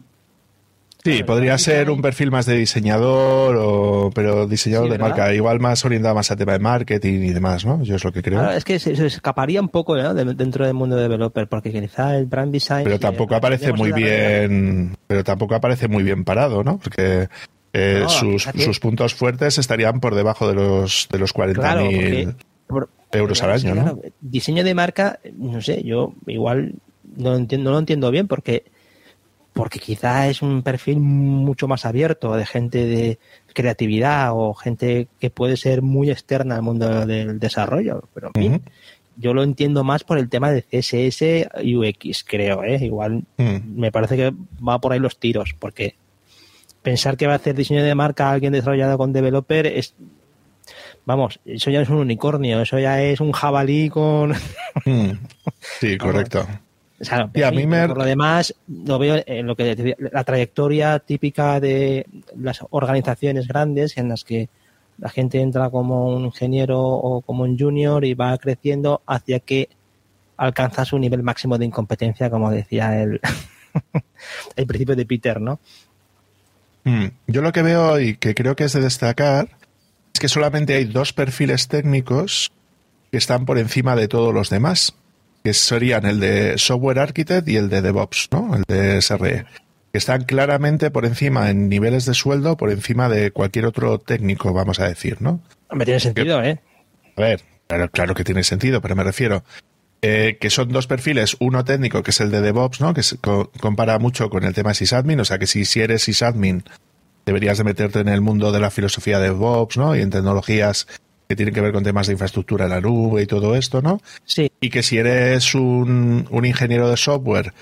Sí, podría ser un perfil más de diseñador, o, pero diseñador sí, de marca, igual más orientado más a tema de marketing y demás, ¿no? Yo es lo que creo. Es que se, se escaparía un poco ¿no? de, dentro del mundo de developer, porque quizá el brand design. Pero tampoco eh, aparece muy bien, pero tampoco aparece muy bien parado, ¿no? Porque eh, no, sus, sus, puntos fuertes estarían por debajo de los de los 40.000 claro, euros al año, claro, ¿no? Diseño de marca, no sé, yo igual no, entiendo, no lo entiendo bien porque porque quizá es un perfil mucho más abierto de gente de creatividad o gente que puede ser muy externa al mundo del desarrollo. Pero en uh -huh. yo lo entiendo más por el tema de CSS y UX, creo. ¿eh? Igual uh -huh. me parece que va por ahí los tiros, porque pensar que va a hacer diseño de marca alguien desarrollado con developer es vamos, eso ya es un unicornio, eso ya es un jabalí con... Mm. Sí, correcto. O sea, y a mí me... Por lo demás, lo veo en lo que la trayectoria típica de las organizaciones grandes en las que la gente entra como un ingeniero o como un junior y va creciendo hacia que alcanza su nivel máximo de incompetencia, como decía el, el principio de Peter, ¿no? Mm. Yo lo que veo y que creo que es de destacar es que solamente hay dos perfiles técnicos que están por encima de todos los demás que serían el de Software Architect y el de DevOps, ¿no? El de SRE. Que están claramente por encima en niveles de sueldo, por encima de cualquier otro técnico, vamos a decir, ¿no? Me tiene sentido, que, ¿eh? A ver, claro, claro, que tiene sentido, pero me refiero eh, que son dos perfiles, uno técnico, que es el de DevOps, ¿no? Que se co compara mucho con el tema sysadmin, o sea que si, si eres sysadmin, deberías de meterte en el mundo de la filosofía de DevOps, ¿no? Y en tecnologías que tienen que ver con temas de infraestructura en la nube y todo esto, ¿no? Sí. Y que si eres un, un ingeniero de software,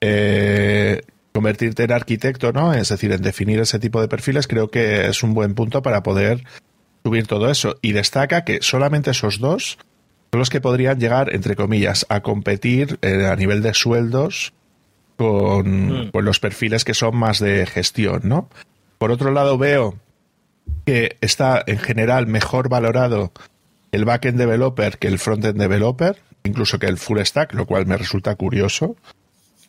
eh, convertirte en arquitecto, ¿no? Es decir, en definir ese tipo de perfiles, creo que es un buen punto para poder subir todo eso. Y destaca que solamente esos dos son los que podrían llegar, entre comillas, a competir eh, a nivel de sueldos con, mm. con los perfiles que son más de gestión, ¿no? Por otro lado, veo que está en general mejor valorado el backend developer que el frontend developer, incluso que el full stack, lo cual me resulta curioso,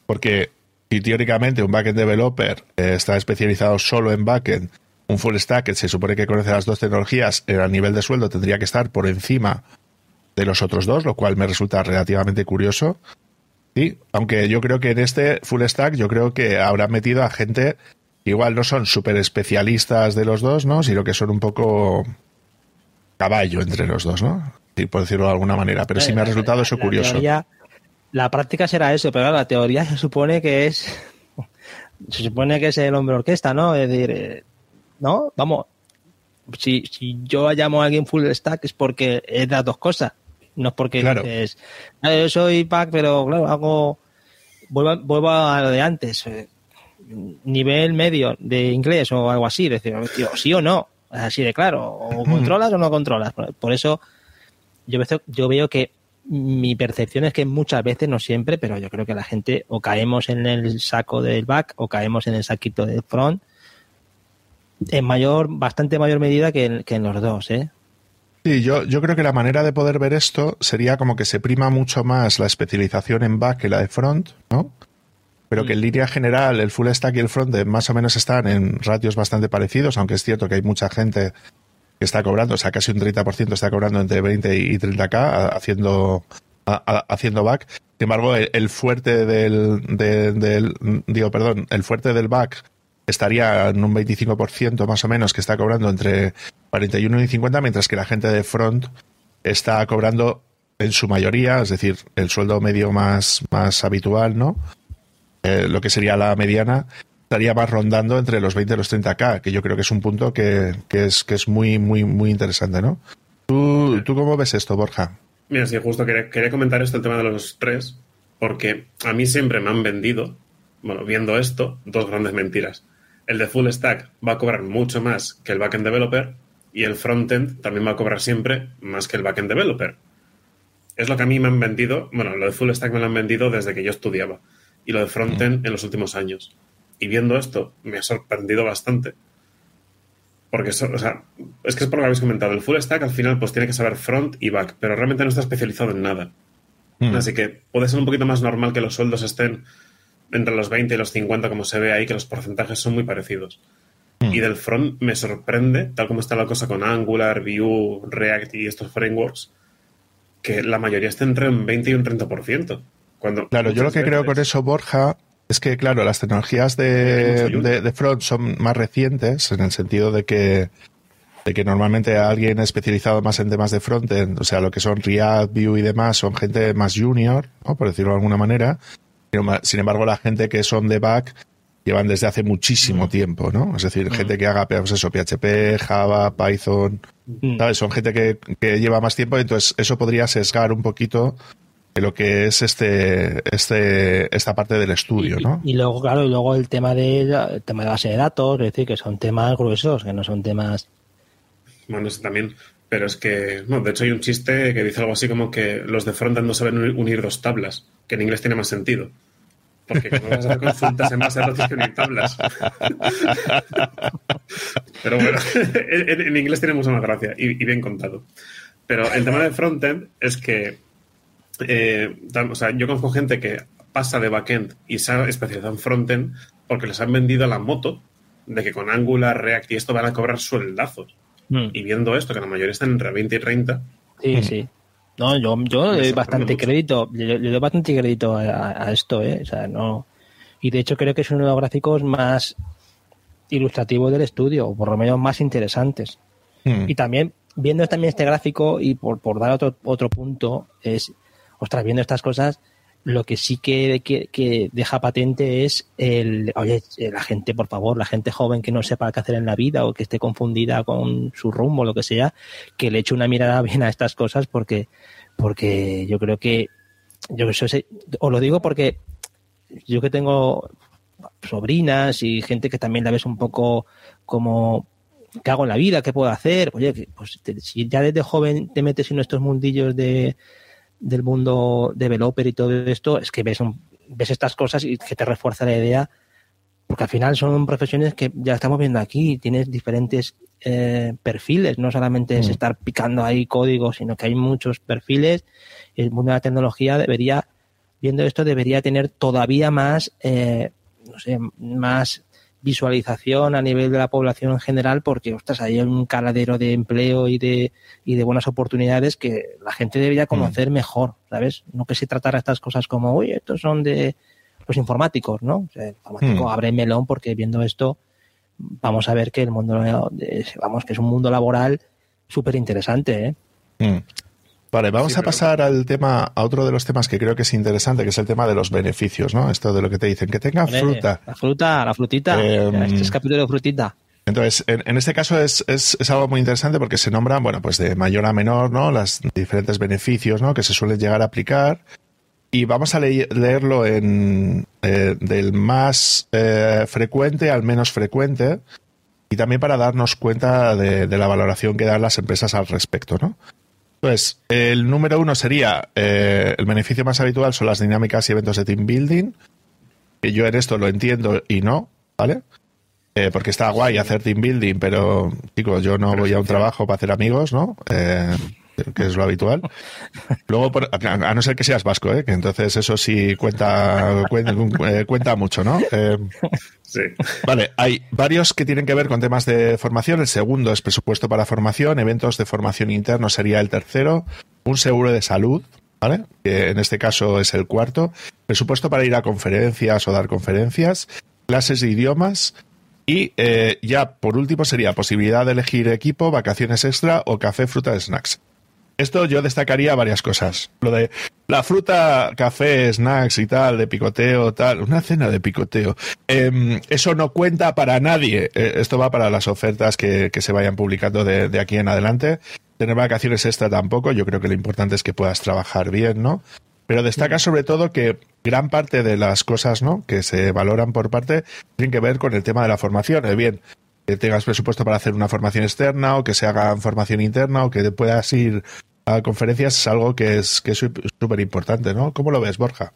porque si teóricamente un backend developer eh, está especializado solo en backend, un full stack que se supone que conoce las dos tecnologías eh, a nivel de sueldo tendría que estar por encima de los otros dos, lo cual me resulta relativamente curioso. Sí, aunque yo creo que en este full stack yo creo que habrán metido a gente igual no son súper especialistas de los dos, ¿no? Sino que son un poco caballo entre los dos, ¿no? Sí, por decirlo de alguna manera. Pero sí me ha resultado eso la curioso. Teoría, la práctica será eso, pero la teoría se supone que es. Se supone que es el hombre orquesta, ¿no? Es decir, eh, ¿no? Vamos. Si, si yo llamo a alguien full stack es porque es las dos cosas. No es porque claro. dices, ah, yo soy pack, pero claro, hago. Vuelvo, vuelvo a lo de antes eh, nivel medio de inglés o algo así, decir, tío, sí o no, así de claro, o controlas o no controlas. Por eso yo veo, yo veo que mi percepción es que muchas veces, no siempre, pero yo creo que la gente o caemos en el saco del back o caemos en el saquito del front en mayor, bastante mayor medida que en, que en los dos, ¿eh? Sí, yo, yo creo que la manera de poder ver esto sería como que se prima mucho más la especialización en back que la de front, ¿no? Pero que en línea general el full stack y el front más o menos están en ratios bastante parecidos, aunque es cierto que hay mucha gente que está cobrando, o sea, casi un 30% está cobrando entre 20 y 30k haciendo, haciendo back. Sin embargo, el, fuerte del, de, del, digo, perdón, el fuerte del back estaría en un 25% más o menos que está cobrando entre 41 y 50, mientras que la gente de front está cobrando en su mayoría, es decir, el sueldo medio más, más habitual, ¿no? Eh, lo que sería la mediana, estaría más rondando entre los 20 y los 30k, que yo creo que es un punto que, que es, que es muy, muy, muy interesante, ¿no? ¿Tú, ¿Tú cómo ves esto, Borja? Mira, sí, justo quería, quería comentar esto, el tema de los tres, porque a mí siempre me han vendido, bueno, viendo esto, dos grandes mentiras. El de full stack va a cobrar mucho más que el backend developer y el frontend también va a cobrar siempre más que el backend developer. Es lo que a mí me han vendido, bueno, lo de full stack me lo han vendido desde que yo estudiaba y lo de frontend en los últimos años. Y viendo esto me ha sorprendido bastante. Porque, eso, o sea, es que es por lo que habéis comentado. El full stack al final pues tiene que saber front y back, pero realmente no está especializado en nada. Mm. Así que puede ser un poquito más normal que los sueldos estén entre los 20 y los 50, como se ve ahí, que los porcentajes son muy parecidos. Mm. Y del front me sorprende, tal como está la cosa con Angular, Vue, React y estos frameworks, que la mayoría esté entre un 20 y un 30%. Cuando Claro, yo lo que creo con eso, Borja, es que, claro, las tecnologías de, de, de front son más recientes, en el sentido de que, de que normalmente alguien especializado más en temas de frontend, o sea, lo que son React, Vue y demás, son gente más junior, ¿no? por decirlo de alguna manera. Sin embargo, la gente que son de back llevan desde hace muchísimo tiempo, ¿no? Es decir, gente que haga pues eso, PHP, Java, Python, Mm. ¿sabes? Son gente que, que lleva más tiempo, entonces eso podría sesgar un poquito lo que es este, este, esta parte del estudio, y, ¿no? y luego, claro, y luego el tema de el tema de base de datos, es decir, que son temas gruesos, que no son temas. Bueno, eso también. Pero es que, no, de hecho hay un chiste que dice algo así como que los de frontend no saben unir- dos tablas, que en inglés tiene más sentido. Porque no vas a hacer consultas en base a datos que unir tablas. Pero bueno, en, en inglés tiene mucha más gracia y, y bien contado. Pero el tema de frontend es que, eh, o sea, yo conozco gente que pasa de backend y se ha especializado en frontend porque les han vendido la moto de que con Angular, React y esto van a cobrar sueldazos. Mm. Y viendo esto, que la mayoría están entre 20 y 30, Sí, sí. No, yo, yo le doy bastante mucho. crédito, le, le doy bastante crédito a, a- a esto, ¿eh? O sea, no. Y de hecho creo que es uno de los gráficos más ilustrativos del estudio, o por lo menos más interesantes. Mm. Y también, viendo también este gráfico, y por, por dar otro, otro punto, es, ostras, viendo estas cosas, lo que sí que, que, que deja patente es el, oye, la gente, por favor, la gente joven que no sepa qué hacer en la vida o que esté confundida con su rumbo, lo que sea, que le eche una mirada bien a estas cosas porque, porque yo creo que, yo sé, os lo digo porque yo que tengo sobrinas y gente que también la ves un poco como qué hago en la vida, qué puedo hacer. Oye, pues si ya desde joven te metes en estos mundillos de del mundo developer y todo esto, es que ves un- ves estas cosas y que te refuerza la idea, porque al final son profesiones que ya estamos viendo aquí, tienes diferentes eh, perfiles, no solamente es Mm. estar picando ahí código, sino que hay muchos perfiles. El mundo de la tecnología debería, viendo esto, debería tener todavía más, eh, no sé, más visualización a nivel de la población en general, porque ostras, hay un caladero de empleo y de, y de buenas oportunidades que la gente debería conocer mejor, ¿sabes? No que se tratara estas cosas como, oye, estos son de los informáticos, ¿no? O sea, el informático Hmm. abre melón porque viendo esto vamos a ver que el mundo, de- vamos, que es un mundo laboral súper interesante, ¿eh? Mm. Vale, vamos Sí, a pero- pasar al tema, a otro de los temas que creo que es interesante, que es el tema de los beneficios, ¿no? Esto de lo que te dicen, que tenga fruta. La fruta, la frutita. Em, este es capítulo de frutita. Entonces, en, en este caso es, es, es algo muy interesante porque se nombran, bueno, pues de mayor a menor, ¿no? Los diferentes beneficios, ¿no? Que se suelen llegar a aplicar. Y vamos a leerlo en, eh, del más eh, frecuente al menos frecuente y también para darnos cuenta de, de la valoración que dan las empresas al respecto, ¿no? Pues el número uno sería, eh, el beneficio más habitual son las dinámicas y eventos de team building, que yo en esto lo entiendo y no, ¿vale? Eh, porque está guay hacer team building, pero chicos, yo no voy a un trabajo para hacer amigos, ¿no? Eh, que es lo habitual. Luego, por- a, no ser que seas vasco, ¿eh? que entonces eso sí cuenta, cuenta, eh, cuenta mucho, ¿no? Eh, sí. Vale, hay varios que tienen que ver con temas de formación. El segundo es presupuesto para formación, eventos de formación interno sería el tercero, un seguro de salud, ¿vale? Que en este caso es el cuarto, presupuesto para ir a conferencias o dar conferencias, clases de idiomas y eh, ya por último sería posibilidad de elegir equipo, vacaciones extra o café, fruta de snacks. Esto yo destacaría varias cosas. Lo de la fruta, café, snacks y tal, de picoteo, tal, una cena de picoteo. Em, eso no cuenta para nadie. Eh, esto va para las ofertas que, que se vayan publicando de, de, aquí en adelante. Tener vacaciones extra tampoco. Yo creo que lo importante es que puedas trabajar bien, ¿no? Pero destaca sobre todo que gran parte de las cosas, ¿no? Que se valoran por parte tienen que ver con el tema de la formación. Eh, bien, que tengas presupuesto para hacer una formación externa o que se haga formación interna o que puedas ir a conferencias es algo que es que es súper importante, ¿no? ¿Cómo lo ves, Borja?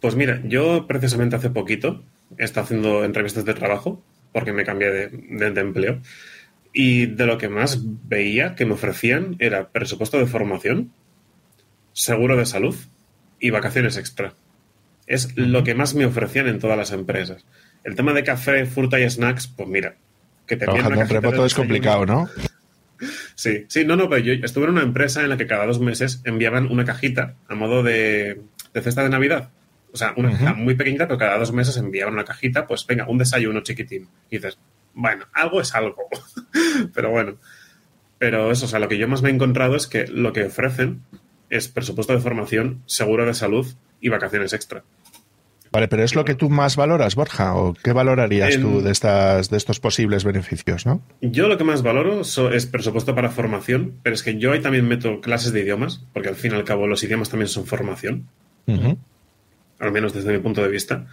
Pues mira, yo precisamente hace poquito he estado haciendo entrevistas de trabajo porque me cambié de, de, de empleo y de lo que más veía que me ofrecían era presupuesto de formación, seguro de salud y vacaciones extra. Es lo que más me ofrecían en todas las empresas. El tema de café, fruta y snacks, pues mira, que te Trabajando en remoto es complicado, ¿no? Sí, sí, no, no, pero yo estuve en una empresa en la que cada dos meses enviaban una cajita a modo de, de cesta de Navidad. O sea, una uh -huh. caja muy pequeñita, pero cada dos meses enviaban una cajita, pues venga, un desayuno chiquitín. Y dices, bueno, algo es algo. pero bueno. Pero eso, o sea, lo que yo más me he encontrado es que lo que ofrecen es presupuesto de formación, seguro de salud y vacaciones extra. Vale, pero es lo que tú más valoras, Borja, o qué valorarías en, tú de estas de estos posibles beneficios, ¿no? Yo lo que más valoro es presupuesto para formación, pero es que yo ahí también meto clases de idiomas, porque al fin y al cabo los idiomas también son formación, uh -huh. al menos desde mi punto de vista.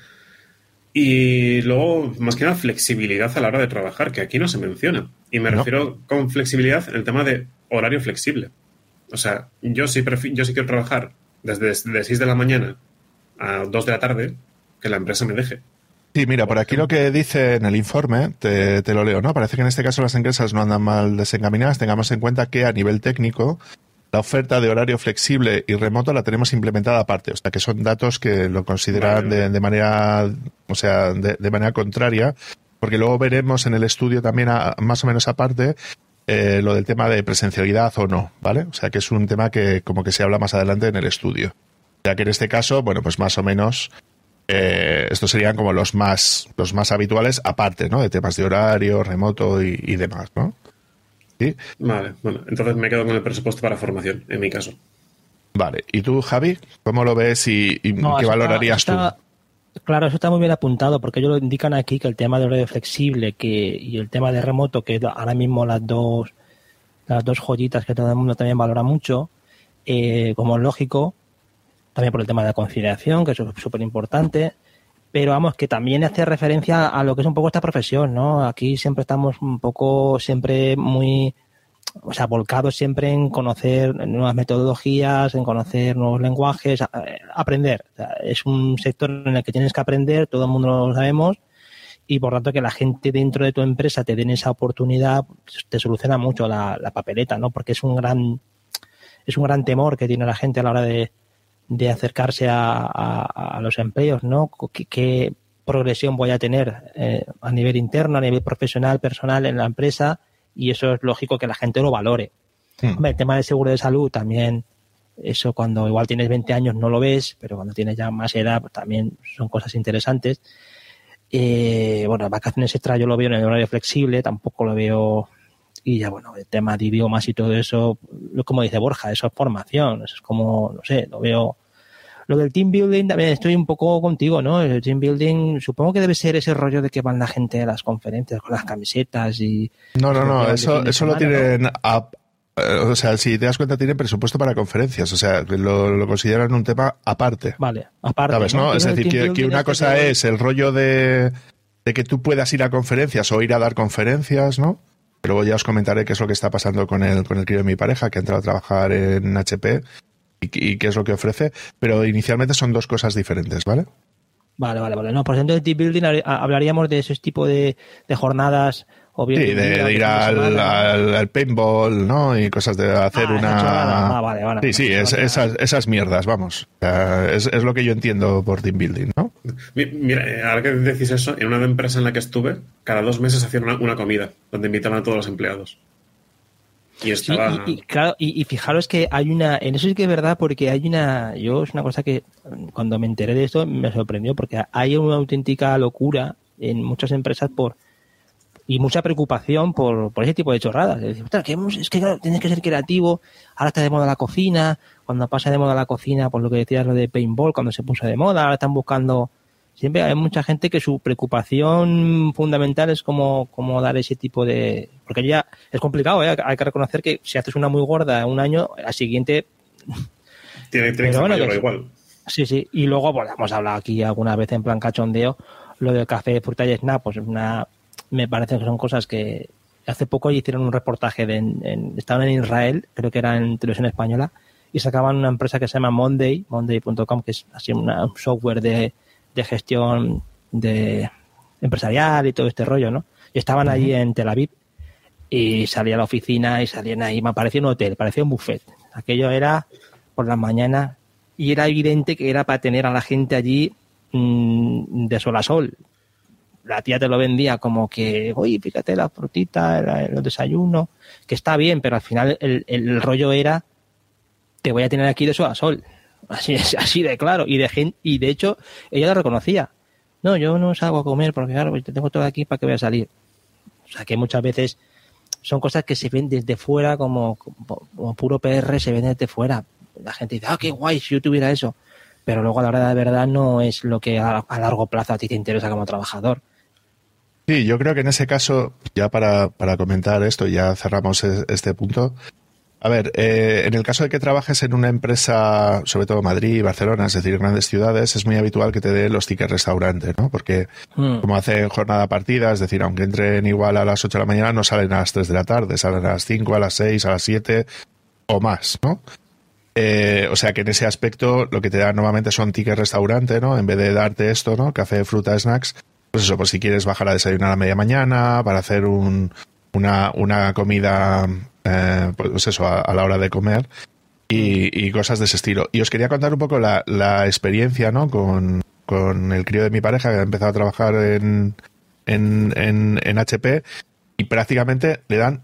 Y luego, más que nada, flexibilidad a la hora de trabajar, que aquí no se menciona. Y me no. refiero con flexibilidad en el tema de horario flexible. O sea, yo sí, yo sí quiero trabajar desde de 6 de la mañana a 2 de la tarde, que la empresa me deje. Sí, mira, por aquí lo que dice en el informe, te, te, lo leo, ¿no? Parece que en este caso las empresas no andan mal desencaminadas. Tengamos en cuenta que a nivel técnico, la oferta de horario flexible y remoto la tenemos implementada aparte. O sea, que son datos que lo consideran vale. de, de, manera, o sea, de, de, manera contraria, porque luego veremos en el estudio también, a, más o menos aparte, eh, lo del tema de presencialidad o no, ¿vale? O sea, que es un tema que como que se habla más adelante en el estudio. Ya que en este caso, bueno, pues más o menos eh, estos serían como los más los más habituales, aparte, ¿no? De temas de horario, remoto y, y demás, ¿no? ¿Sí? Vale, bueno, entonces me quedo con el presupuesto para formación, en mi caso. Vale, ¿y tú, Javi? ¿Cómo lo ves y, y no, qué valorarías está, tú? Claro, eso está muy bien apuntado, porque ellos lo indican aquí que el tema de horario flexible que, y el tema de remoto, que ahora mismo las dos, las dos joyitas que todo el mundo también valora mucho, eh, como es lógico, también por el tema de la conciliación, que es súper importante, pero vamos, que también hace referencia a lo que es un poco esta profesión, ¿no? Aquí siempre estamos un poco, siempre muy, o sea, volcados siempre en conocer nuevas metodologías, en conocer nuevos lenguajes, aprender. O sea, es un sector en el que tienes que aprender, todo el mundo lo sabemos, y por tanto que la gente dentro de tu empresa te den esa oportunidad, te soluciona mucho la, la papeleta, ¿no? Porque es un gran, es un gran temor que tiene la gente a la hora de, de acercarse a, a, a los empleos, ¿no? ¿Qué, ¿Qué, progresión voy a tener eh, a nivel interno, a nivel profesional, personal en la empresa? Y eso es lógico que la gente lo valore. Sí. Hombre, el tema de seguro de salud también, eso cuando igual tienes 20 años no lo ves, pero cuando tienes ya más edad pues también son cosas interesantes. Eh, bueno, vacaciones extra yo lo veo en el horario flexible, tampoco lo veo y ya bueno, el tema de idiomas y todo eso, como dice Borja, eso es formación, eso es como, no sé, lo veo. Lo del team building también estoy un poco contigo, ¿no? El team building supongo que debe ser ese rollo de que van la gente a las conferencias con las camisetas y... No, no, no, eso, eso lo tienen ¿no? a, o sea, si te das cuenta, tienen presupuesto para conferencias. O sea, lo, lo consideran un tema aparte. Vale, aparte. ¿Sabes, no? Es decir, que, que, una cosa es el rollo de, de, que tú puedas ir a conferencias o ir a dar conferencias, ¿no? Luego ya os comentaré qué es lo que está pasando con el, con el crío de mi pareja, que ha entrado a trabajar en HP y, qué es lo que ofrece. Pero inicialmente son dos cosas diferentes, ¿vale? Vale, vale, vale. No, por ejemplo, de team building hablaríamos de ese tipo de, de jornadas o bien sí, de, de ir al, al, al, paintball, ¿no? Y cosas de hacer ah, una. Ah, vale, vale, sí, sí, es, esas, esas mierdas, vamos. Es, es, lo que yo entiendo por team building, ¿no? Mira, ahora que decís eso, en una empresa en la que estuve, cada dos meses hacían una, una comida donde invitaban a todos los empleados. Y estaba. Sí, y, y, claro, y, y, fijaros que hay una. En eso sí que es verdad, porque hay una. Yo es una cosa que cuando me enteré de esto me sorprendió, porque hay una auténtica locura en muchas empresas por y mucha preocupación por, por ese tipo de chorradas. Es, decir, "Ostras, que hemos- es que claro, tienes que ser creativo, ahora está de moda la cocina, cuando pasa de moda la cocina, por lo que decías lo de paintball, cuando se puso de moda, ahora están buscando... Siempre hay mucha gente que su preocupación fundamental es cómo, cómo dar ese tipo de... Porque ya es complicado, ¿eh? hay que reconocer que si haces una muy gorda un año, al siguiente Tiene, tiene que Pero ser bueno, mayor que- o igual. Sí, sí. Y luego, pues hemos hablado aquí alguna vez en plan cachondeo, lo del café, fruta y snap, pues una, me parece que son cosas que hace poco hicieron un reportaje de, en, en- estaban en Israel, creo que era en televisión española, y sacaban una empresa que se llama Monday, monday.com, que es así una- un software de, de gestión de empresarial y todo este rollo, ¿no? Y estaban allí en Tel Aviv y salía a la oficina y salían ahí, me parecía un hotel, parecía un buffet. Aquello era por las mañanas y era evidente que era para tener a la gente allí mm, de sol a sol. La tía te lo vendía como que, oye, fíjate la frutita, la- los desayunos, que está bien, pero al final el, el rollo era, te voy a tener aquí de sol a sol. Así, así de claro. Y de, gen- y de hecho, ella lo reconocía. No, yo no salgo a comer porque claro, te tengo todo aquí para que voy a salir. O sea que muchas veces son cosas que se ven desde fuera como, como, puro PR, se ven desde fuera. La gente dice, ah, qué guay si yo tuviera eso. Pero luego a la hora de verdad no es lo que a largo plazo a ti te interesa como trabajador. Sí, yo creo que en ese caso, ya para, para comentar esto, ya cerramos este punto. A ver, eh, en el caso de que trabajes en una empresa, sobre todo Madrid y Barcelona, es decir, grandes ciudades, es muy habitual que te dé los tickets restaurante, ¿no? Porque Mm. como hace jornada partida, es decir, aunque entren igual a las 8 de la mañana, no salen a las 3 de la tarde, salen a las 5, a las 6, a las 7 o más, ¿no? Eh, o sea que en ese aspecto lo que te dan normalmente son tickets restaurante, ¿no? En vez de darte esto, ¿no? Café, fruta, snacks, pues eso, pues si quieres bajar a desayunar a media mañana, para hacer un, una, una comida, eh, pues eso, a, la hora de comer y, cosas de ese estilo. Y os quería contar un poco la, la experiencia, ¿no? Con, con el crío de mi pareja que ha empezado a trabajar en, en, en, en HP y prácticamente le dan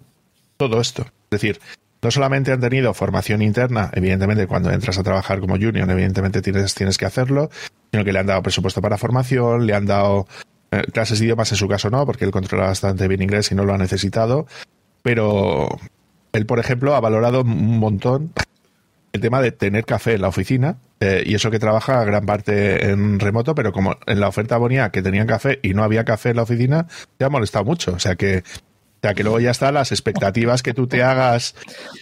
todo esto. Es decir, no solamente han tenido formación interna, evidentemente cuando entras a trabajar como junior, evidentemente tienes, tienes que hacerlo, sino que le han dado presupuesto para formación, le han dado clases de idiomas en su caso no, porque él controla bastante bien inglés y no lo ha necesitado, pero él, por ejemplo, ha valorado un montón el tema de tener café en la oficina, eh, y eso que trabaja gran parte en remoto, pero como en la oferta ponía que tenían café y no había café en la oficina, te ha molestado mucho. O sea que, o sea que luego ya están las expectativas que tú te hagas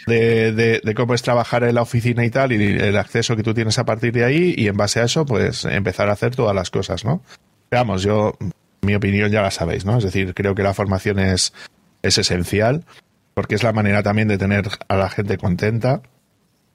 de, de, de cómo es trabajar en la oficina y tal, y el acceso que tú tienes a partir de ahí, y en base a eso, pues empezar a hacer todas las cosas, ¿no? Veamos, yo, mi opinión ya la sabéis, ¿no? Es decir, creo que la formación es, es esencial, porque es la manera también de tener a la gente contenta.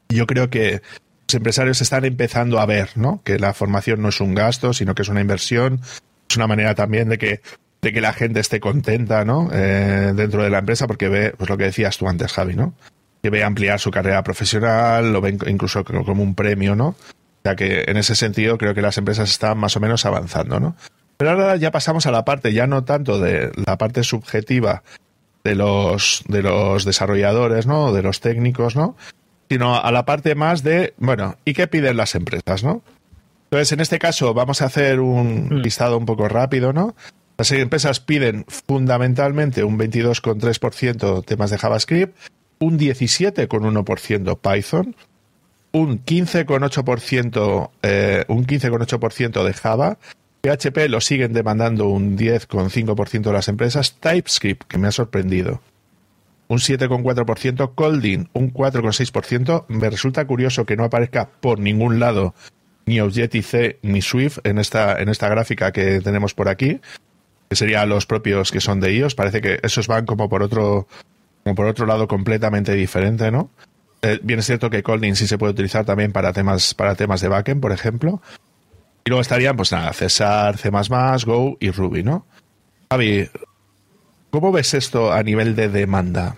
Yo creo que los empresarios están empezando a ver, ¿no? Que la formación no es un gasto, sino que es una inversión. Es una manera también de que, de que la gente esté contenta, ¿no? Eh, dentro de la empresa, porque ve, pues lo que decías tú antes, Javi, ¿no? Que ve ampliar su carrera profesional, lo ven incluso como un premio, ¿no? O sea que en ese sentido creo que las empresas están más o menos avanzando, ¿no? Pero ahora ya pasamos a la parte, ya no tanto de la parte subjetiva de los, de los desarrolladores, ¿no? De los técnicos, ¿no? Sino a la parte más de, bueno, ¿y qué piden las empresas, no? Entonces, en este caso, vamos a hacer un listado un poco rápido, ¿no? Las empresas piden fundamentalmente un 22,3% temas de JavaScript, un 17,1% Python, un 15,8% eh, un 15,8% de Java, PHP lo siguen demandando un 10,5% de las empresas, TypeScript, que me ha sorprendido, un 7,4%, Colding, un 4,6%. Me resulta curioso que no aparezca por ningún lado ni Objective-C ni Swift en esta, en esta gráfica que tenemos por aquí, que serían los propios que son de iOS. Parece que esos van como por otro, como por otro lado completamente diferente, ¿no? Eh, bien es cierto que Colding sí se puede utilizar también para temas, para temas de backend, por ejemplo. Y luego estarían, pues nada, César, C++, Go y Ruby, ¿no? Javi, ¿cómo ves esto a nivel de demanda?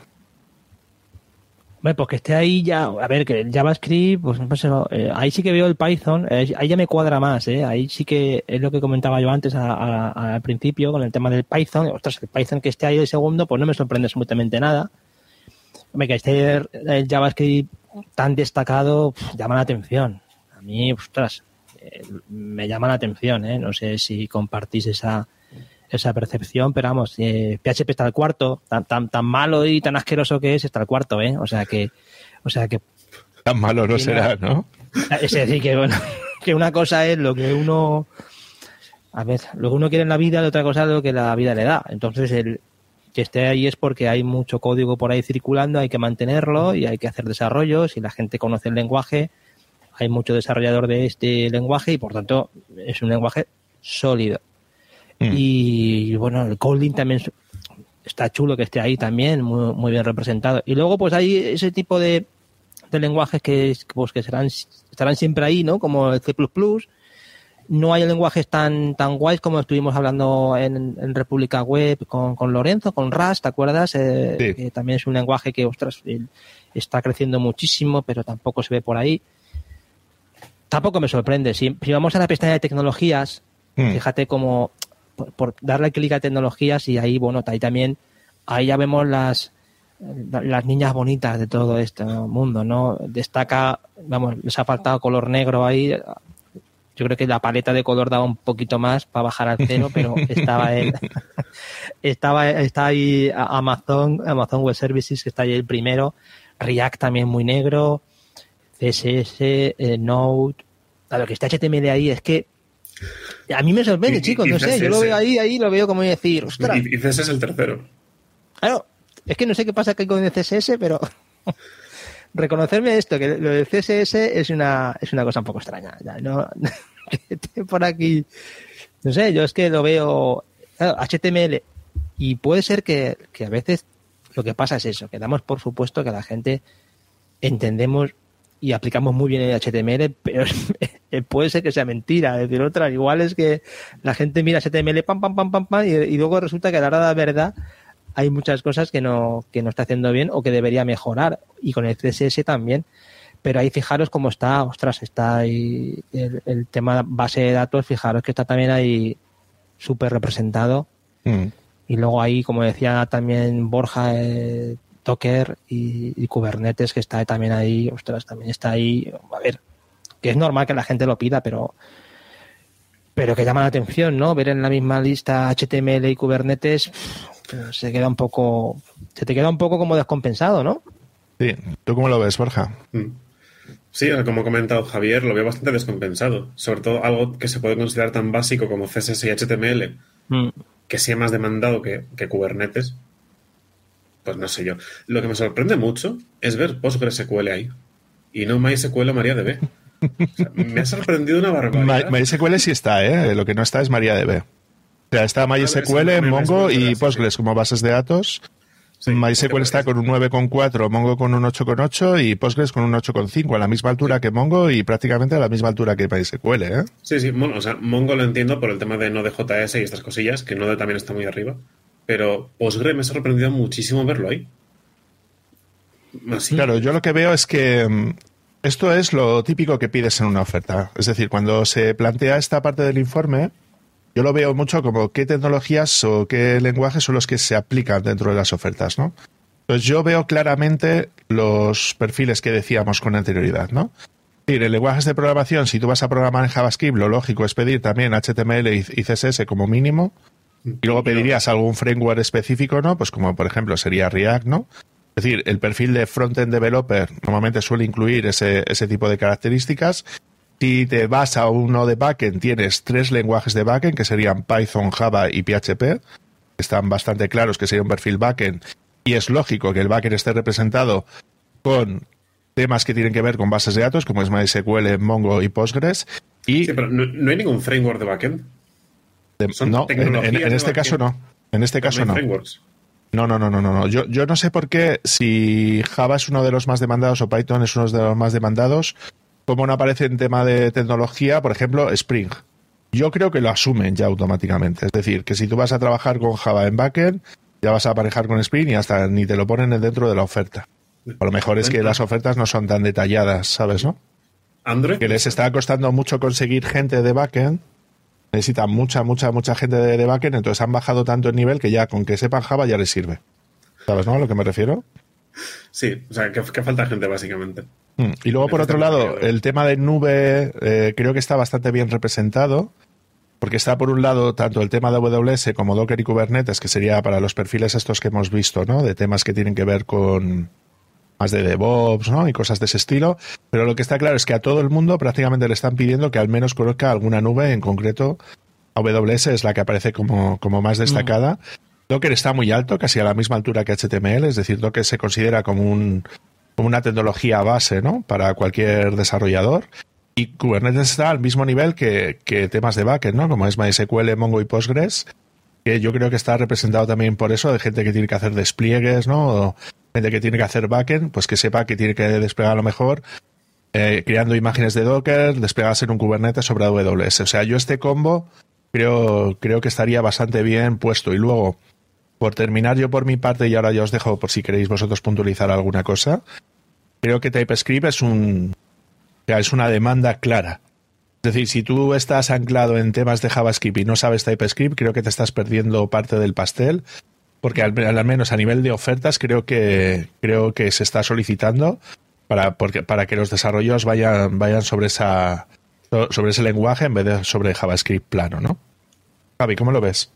Bueno, pues que esté ahí ya, a ver, que el JavaScript, pues, pues eh, ahí sí que veo el Python, eh, ahí ya me cuadra más, eh, ahí sí que es lo que comentaba yo antes al principio con el tema del Python, ostras, el Python que esté ahí de segundo, pues no me sorprende absolutamente nada. Hombre, que esté el, JavaScript tan destacado, llama la atención. A mí, ostras, me llama la atención, eh, no sé si compartís esa, esa percepción, pero vamos, eh, PHP está al cuarto, tan, tan, tan malo y tan asqueroso que es, está al cuarto, ¿eh? O sea que, o sea que. Tan malo no será, ¿no? Es decir, que bueno, que una cosa es lo que uno. A ver, lo que uno quiere en la vida, y otra cosa es lo que la vida le da. Entonces, el que esté ahí es porque hay mucho código por ahí circulando, hay que mantenerlo y hay que hacer desarrollos. y la gente conoce el lenguaje, hay mucho desarrollador de este lenguaje y por tanto es un lenguaje sólido. Mm. Y bueno, el coding también está chulo que esté ahí también, muy, muy bien representado. Y luego pues hay ese tipo de, de lenguajes que, pues, que serán, estarán siempre ahí, ¿no? Como el C++. No hay lenguajes tan, tan guays como estuvimos hablando en, República Web con, con, Lorenzo, con Rust, ¿te acuerdas? Eh, que también es un lenguaje que, ostras, está creciendo muchísimo, pero tampoco se ve por ahí. Tampoco me sorprende. Si, vamos a la pestaña de tecnologías, mm. fíjate como por, darle clic a tecnologías y ahí, bueno, ahí también, ahí ya vemos las, las niñas bonitas de todo este mundo, ¿no? Destaca, vamos, les ha faltado color negro ahí. Yo creo que la paleta de color daba un poquito más para bajar al cero, pero estaba estaba, está ahí Amazon, Amazon Web Services, que está ahí el primero, React también muy negro, CSS, eh, Node, a lo que está HTML ahí es que a mí me sorprende, chicos, no sé, yo lo veo ahí, ahí lo veo como decir, ostras. Y, CSS es el tercero. Claro, es que no sé qué pasa aquí con el CSS, pero reconocerme esto, que lo del CSS es una, es una cosa un poco extraña. no, por aquí, no sé, yo es que lo veo HTML y puede ser que, que a veces lo que pasa es eso, que damos por supuesto que la gente entendemos y aplicamos muy bien el HTML, pero puede ser que sea mentira. Es decir, otra, igual es que la gente mira HTML, pam, pam, pam, pam, pam, y, luego resulta que a la hora de la verdad hay muchas cosas que no, que no está haciendo bien o que debería mejorar. Y con el CSS también. Pero ahí fijaros cómo está, ostras, está ahí el, tema base de datos, fijaros que está también ahí súper representado. Mm. Y luego ahí, como decía también Borja, eh, Docker y, Kubernetes, que está también ahí, ostras, también está ahí. A ver, que es normal que la gente lo pida, pero pero que llama la atención, ¿no? Ver en la misma lista HTML y Kubernetes se queda un poco, se te queda un poco como descompensado, ¿no? Sí, ¿tú cómo lo ves, Borja? Mm. Sí, como ha comentado Javier, lo veo bastante descompensado. Sobre todo algo que se puede considerar tan básico como CSS y HTML, mm. que sea más demandado que, que Kubernetes, pues no sé yo. Lo que me sorprende mucho es ver PostgreSQL ahí y no MySQL o MariaDB. me ha sorprendido una barbaridad. MySQL sí está, ¿eh? Lo que no está es MariaDB. O sea, está MySQL, Mongo y Postgres como bases de datos. MySQL está con un 9,4, Mongo con un 8,8 y Postgres con un 8,5, a la misma altura que Mongo y prácticamente a la misma altura que MySQL, ¿eh? Sí, sí, o sea, Mongo lo entiendo por el tema de Node.js y estas cosillas, que Node también está muy arriba. Pero Postgre me ha sorprendido muchísimo verlo ahí. Claro, yo lo que veo es que mm, esto es lo típico que pides en una oferta. Es decir, cuando se plantea esta parte del informe, yo lo veo mucho como qué tecnologías o qué lenguajes son los que se aplican dentro de las ofertas, ¿no? Pues yo veo claramente los perfiles que decíamos con anterioridad, ¿no? Es decir, en lenguajes de programación, si tú vas a programar en JavaScript, lo lógico es pedir también HTML y CSS como mínimo. Y luego pedirías algún framework específico, ¿no? Pues como por ejemplo sería React, ¿no? Es decir, el perfil de frontend developer normalmente suele incluir ese, ese tipo de características. Si te vas a uno de backend, tienes tres lenguajes de backend, que serían Python, Java y PHP. Están bastante claros que sería un perfil backend. Y es lógico que el backend esté representado con temas que tienen que ver con bases de datos, como es MySQL, Mongo y Postgres. Y sí, pero no hay ningún framework de backend no, en, este caso no. En este caso no. No, no, no, no, no. Yo, yo no sé por qué si Java es uno de los más demandados o Python es uno de los más demandados, cómo no aparece en tema de tecnología, por ejemplo, Spring. Yo creo que lo asumen ya automáticamente. Es decir, que si tú vas a trabajar con Java en backend, ya vas a aparejar con Spring y hasta ni te lo ponen dentro de la oferta. A lo mejor es que las ofertas no son tan detalladas, ¿sabes, no? Android. Que les está costando mucho conseguir gente de backend necesita mucha, mucha, mucha gente de, de, backend, entonces han bajado tanto el nivel que ya con que sepan Java ya les sirve. ¿Sabes, no? A lo que me refiero. Sí, o sea, que, falta gente básicamente. Mm, y luego, por otro lado, el tema de nube eh, creo que está bastante bien representado. porque está por un lado tanto el tema de AWS como Docker y Kubernetes, que sería para los perfiles estos que hemos visto, ¿no? De temas que tienen que ver con más de DevOps, ¿no? Y cosas de ese estilo. Pero lo que está claro es que a todo el mundo prácticamente le están pidiendo que al menos conozca alguna nube, en concreto AWS es la que aparece como, como más destacada. Docker está muy alto, casi a la misma altura que HTML, es decir, Docker se considera como un como una tecnología base, ¿no? Para cualquier desarrollador. Y Kubernetes está al mismo nivel que, temas de backend, ¿no? Como es MySQL, Mongo y Postgres, que yo creo que está representado también por eso, de gente que tiene que hacer despliegues, ¿no? O gente que tiene que hacer backend, pues que sepa que tiene que desplegar a lo mejor eh, creando imágenes de Docker, desplegarse en un Kubernetes sobre AWS. O sea, yo este combo creo, creo que estaría bastante bien puesto. Y luego, por terminar yo por mi parte, y ahora ya os dejo por si queréis vosotros puntualizar alguna cosa, creo que TypeScript es un, es una demanda clara. Es decir, si tú estás anclado en temas de JavaScript y no sabes TypeScript, creo que te estás perdiendo parte del pastel, porque al, menos a nivel de ofertas creo que creo que se está solicitando para porque, para que los desarrollos vayan vayan sobre esa sobre ese lenguaje en vez de sobre JavaScript plano, ¿no? Javi, ¿cómo lo ves?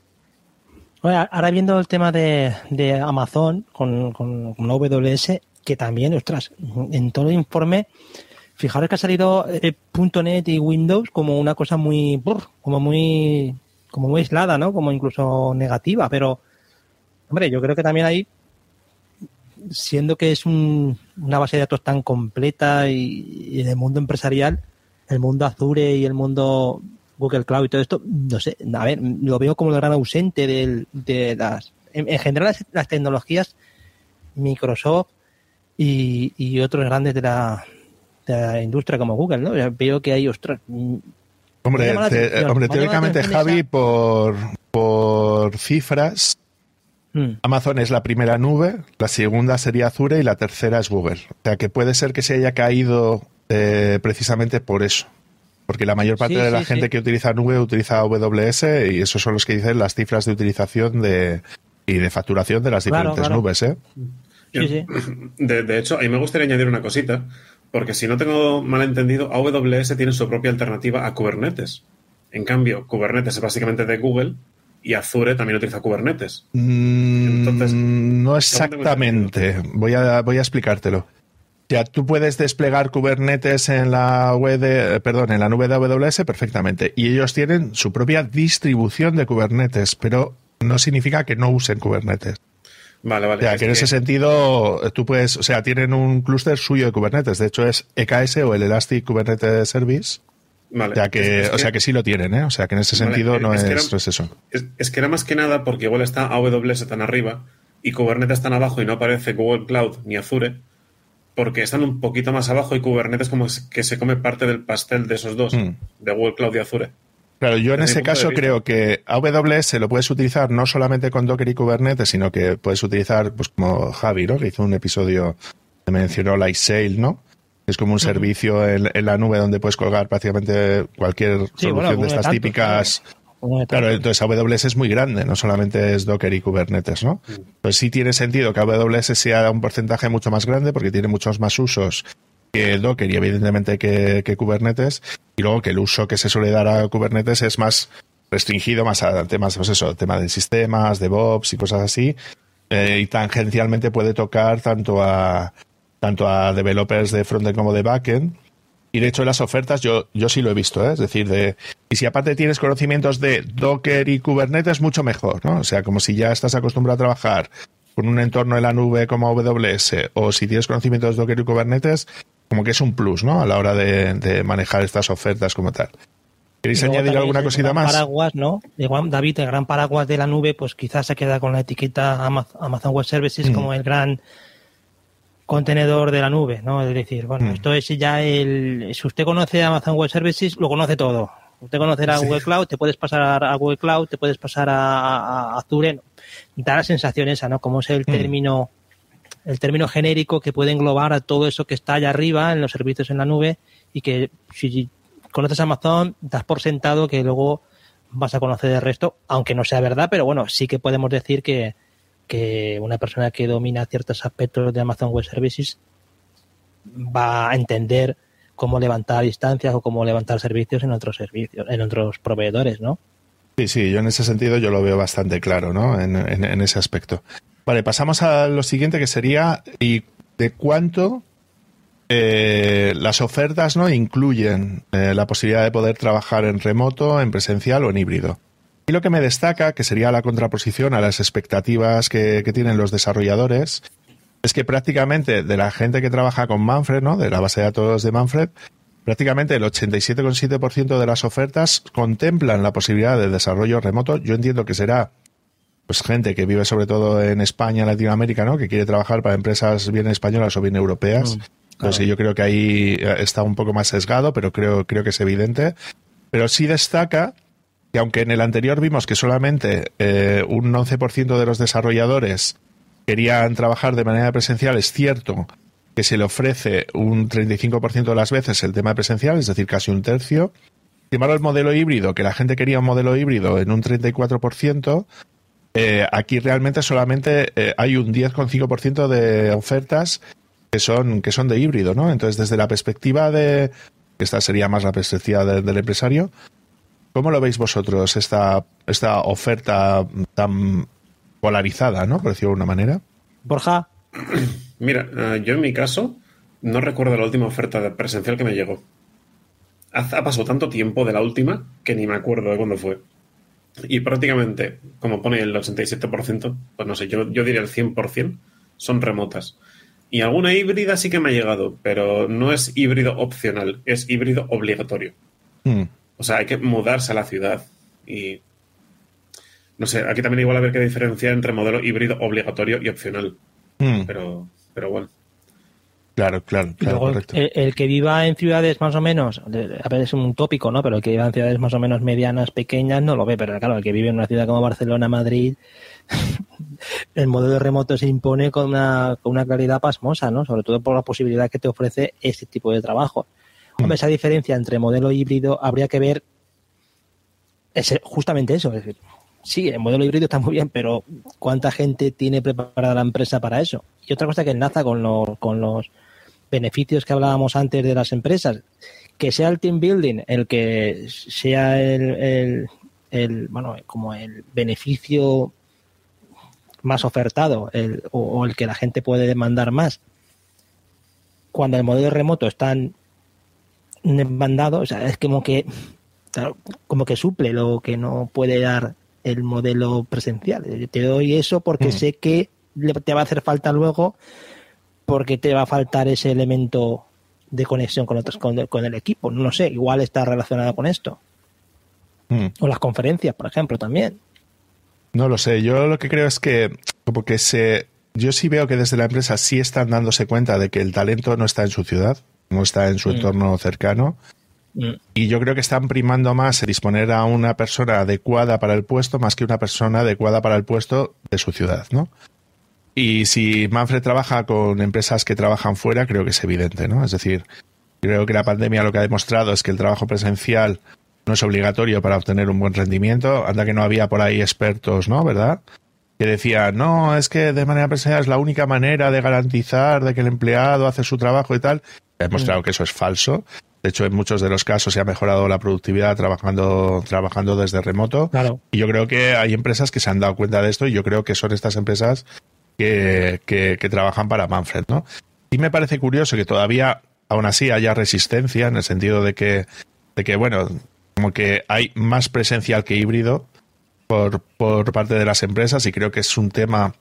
ahora viendo el tema de, Amazon con, con, con AWS, que también, ostras, en todo el informe Fijaros que ha salido eh, .NET y Windows como una cosa muy, como muy, como muy aislada, ¿no? Como incluso negativa, pero, hombre, yo creo que también hay, siendo que es una base de datos tan completa y, en el mundo empresarial, el mundo Azure y el mundo Google Cloud y todo esto, no sé, a ver, lo veo como el gran ausente de las, en, general las, tecnologías Microsoft y, y otros grandes de la, de la industria como Google, ¿no? Veo que hay, ostras... Mm, hombre, hombre teóricamente, Javi, por, por cifras, hmm. Amazon es la primera nube, la segunda sería Azure y la tercera es Google. O sea que puede ser que se haya caído eh, precisamente por eso. Porque la mayor parte de la gente que utiliza nube utiliza AWS y esos son los que dicen las cifras de utilización de, y de facturación de las diferentes nubes. ¿eh? De, de, hecho, a mí me gustaría añadir una cosita, porque si no tengo mal entendido, AWS tiene su propia alternativa a Kubernetes. En cambio, Kubernetes es básicamente de Google y Azure también utiliza Kubernetes. Mm, Entonces, no exactamente. Voy a, voy a explicártelo. Ya tú puedes desplegar Kubernetes en la web de, perdón, en la nube de AWS perfectamente. Y ellos tienen su propia distribución de Kubernetes, pero no significa que no usen Kubernetes. Vale, vale. O sea, que en ese sentido tú puedes, o sea, tienen un clúster suyo de Kubernetes. De hecho, es EKS o el Elastic Kubernetes Service. Vale. Sea, que, o sea que sí lo tienen, ¿eh? O sea, que en ese sentido no, es, eso. Es, que era más que nada porque igual está AWS tan arriba y Kubernetes tan abajo y no aparece Google Cloud ni Azure, porque están un poquito más abajo y Kubernetes como que se come parte del pastel de esos dos, hmm. de Google Cloud y Azure. Claro, yo en ese caso creo que AWS lo puedes utilizar no solamente con Docker y Kubernetes, sino que puedes utilizar, pues como Javi, ¿no? Que hizo un episodio que mencionó Lightsail, ¿no? Es como un servicio en, la nube donde puedes colgar prácticamente cualquier solución de estas típicas. Claro, entonces AWS es muy grande, no solamente es Docker y Kubernetes, ¿no? Pues sí tiene sentido que AWS sea un porcentaje mucho más grande porque tiene muchos más usos que Docker y evidentemente que, Kubernetes, y luego que el uso que se suele dar a Kubernetes es más restringido, más a temas, pues eso, tema de sistemas, DevOps y cosas así, eh, y tangencialmente puede tocar tanto a tanto a developers de frontend como de backend. Y de hecho, las ofertas yo, yo sí lo he visto, ¿eh? es decir, de, y si aparte tienes conocimientos de Docker y Kubernetes, mucho mejor, ¿no? O sea, como si ya estás acostumbrado a trabajar con un entorno en la nube como AWS, o si tienes conocimientos de Docker y Kubernetes, como que es un plus, ¿no? A la hora de, manejar estas ofertas como tal. ¿Queréis añadir alguna cosita más? Paraguas, ¿no? David, el gran paraguas de la nube, pues quizás se queda con la etiqueta Amazon Web Services como mm. el gran contenedor de la nube, ¿no? Es decir, bueno, mm. esto es ya el... Si usted conoce Amazon Web Services, lo conoce todo. Usted conocerá Google Cloud, te puedes pasar a Google Cloud, te puedes pasar a, Azure. Da la sensación esa, ¿no? Como es el mm. término el término genérico que puede englobar a todo eso que está allá arriba en los servicios en la nube y que si conoces Amazon, das por sentado que luego vas a conocer el resto, aunque no sea verdad, pero bueno, sí que podemos decir que, que una persona que domina ciertos aspectos de Amazon Web Services va a entender cómo levantar instancias o cómo levantar servicios en otros servicios, en otros proveedores, ¿no? Sí, sí, yo en ese sentido yo lo veo bastante claro, ¿no? En, en ese aspecto. Vale, pasamos a lo siguiente que sería y de cuánto eh, las ofertas no incluyen eh, la posibilidad de poder trabajar en remoto, en presencial o en híbrido. Y lo que me destaca, que sería la contraposición a las expectativas que, tienen los desarrolladores, es que prácticamente de la gente que trabaja con Manfred, ¿no? de la base de datos de Manfred, prácticamente el 87,7% de las ofertas contemplan la posibilidad de desarrollo remoto. Yo entiendo que será pues gente que vive sobre todo en España, Latinoamérica, ¿no? que quiere trabajar para empresas bien españolas o bien europeas. Mm. Pues sí, yo creo que ahí eh, está un poco más sesgado, pero creo, creo que es evidente. Pero sí destaca que aunque en el anterior vimos que solamente eh, un 11% de los desarrolladores querían trabajar de manera presencial, es cierto que se le ofrece un 35% de las veces el tema presencial, es decir, casi un tercio. Sin embargo, el modelo híbrido, que la gente quería un modelo híbrido en un 34%, eh, aquí realmente solamente hay un 10,5% de ofertas que son, que son de híbrido, ¿no? Entonces, desde la perspectiva de, esta sería más la perspectiva del empresario, ¿cómo lo veis vosotros esta, esta oferta tan polarizada, ¿no? Por decirlo de una manera. Borja. Mira, eh, yo en mi caso no recuerdo la última oferta de presencial que me llegó. Ha, pasado tanto tiempo de la última que ni me acuerdo de cuándo fue. Y prácticamente, como pone el 87%, pues no sé, yo, yo diría el 100%, son remotas. Y alguna híbrida sí que me ha llegado, pero no es híbrido opcional, es híbrido obligatorio. Hmm. O sea, hay que mudarse a la ciudad. Y. No sé, aquí también igual a ver qué diferencia entre modelo híbrido obligatorio y opcional. Hmm. Pero, pero bueno. Claro, claro, claro El, que viva en ciudades más o menos, a ver, es un tópico, ¿no? Pero el que viva en ciudades más o menos medianas, pequeñas, no lo ve. Pero claro, el que vive en una ciudad como Barcelona, Madrid, el modelo remoto se impone con una, con una claridad pasmosa, ¿no? Sobre todo por la posibilidad que te ofrece este tipo de trabajo. Hombre, esa diferencia entre modelo híbrido habría que ver es justamente eso. Es decir, sí, el modelo híbrido está muy bien, pero ¿cuánta gente tiene preparada la empresa para eso? Y otra cosa que enlaza con los, con los beneficios que hablábamos antes de las empresas, que sea el team building el que sea el, bueno, como el beneficio más ofertado el, o, el que la gente puede demandar más, cuando el modelo remoto está demandado, o sea, es como que como que suple lo que no puede dar el modelo presencial. Te doy eso porque mm. sé que te va a hacer falta luego porque te va a faltar ese elemento de conexión con otros con, el equipo. No lo sé, igual está relacionado con esto. Mm. O las conferencias, por ejemplo, también. No lo sé, yo lo que creo es que como que se... Yo sí veo que desde la empresa sí están dándose cuenta de que el talento no está en su ciudad, no está en su mm. entorno cercano. Mm. Y yo creo que están primando más el disponer a una persona adecuada para el puesto más que una persona adecuada para el puesto de su ciudad, ¿no? Y si Manfred trabaja con empresas que trabajan fuera, creo que es evidente, ¿no? Es decir, creo que la pandemia lo que ha demostrado es que el trabajo presencial no es obligatorio para obtener un buen rendimiento. Anda que no había por ahí expertos, ¿no? ¿Verdad? Que decían, no, es que de manera presencial es la única manera de garantizar de que el empleado hace su trabajo y tal. He demostrado que eso es falso. De hecho, en muchos de los casos se ha mejorado la productividad trabajando, trabajando desde remoto. Claro. Y yo creo que hay empresas que se han dado cuenta de esto y yo creo que son estas empresas que, que, que trabajan para Manfred, ¿no? Y me parece curioso que todavía, aún así, haya resistencia en el sentido de que, de que bueno, como que hay más presencial que híbrido por, por parte de las empresas y creo que es un tema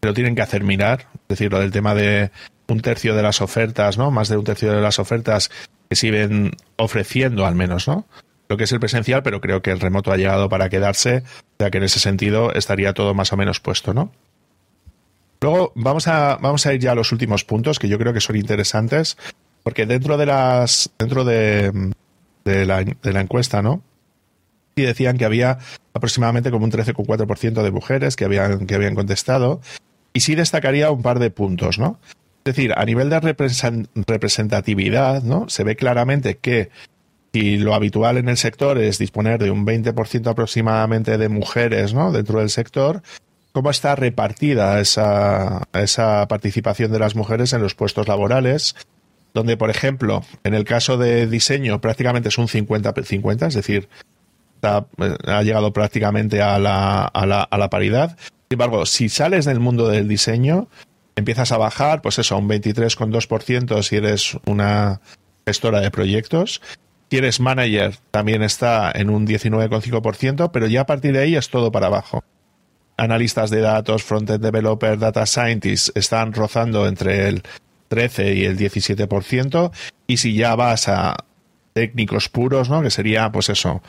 que lo tienen que hacer mirar, es decir, lo del tema de un tercio de las ofertas, ¿no? Más de un tercio de las ofertas que siguen ofreciendo al menos, ¿no? Lo que es el presencial, pero creo que el remoto ha llegado para quedarse, ya que en ese sentido estaría todo más o menos puesto, ¿no? Luego vamos a, vamos a ir ya a los últimos puntos que yo creo que son interesantes, porque dentro de las, dentro de, la, de la encuesta, ¿no? Y decían que había aproximadamente como un 13,4% de mujeres que habían, que habían contestado. Y sí destacaría un par de puntos, ¿no? Es decir, a nivel de representatividad, ¿no? Se ve claramente que si lo habitual en el sector es disponer de un 20% aproximadamente de mujeres, ¿no? Dentro del sector, ¿cómo está repartida esa, esa participación de las mujeres en los puestos laborales? donde, por ejemplo, en el caso de diseño prácticamente es un 50-50, es decir, ha llegado prácticamente a la, a, la, a la paridad. Sin embargo, si sales del mundo del diseño, empiezas a bajar, pues eso, un 23,2% si eres una gestora de proyectos. Si eres manager, también está en un 19,5%, pero ya a partir de ahí es todo para abajo. Analistas de datos, frontend developer, data scientists están rozando entre el 13 y el 17%. Y si ya vas a técnicos puros, ¿no? Que sería, pues eso,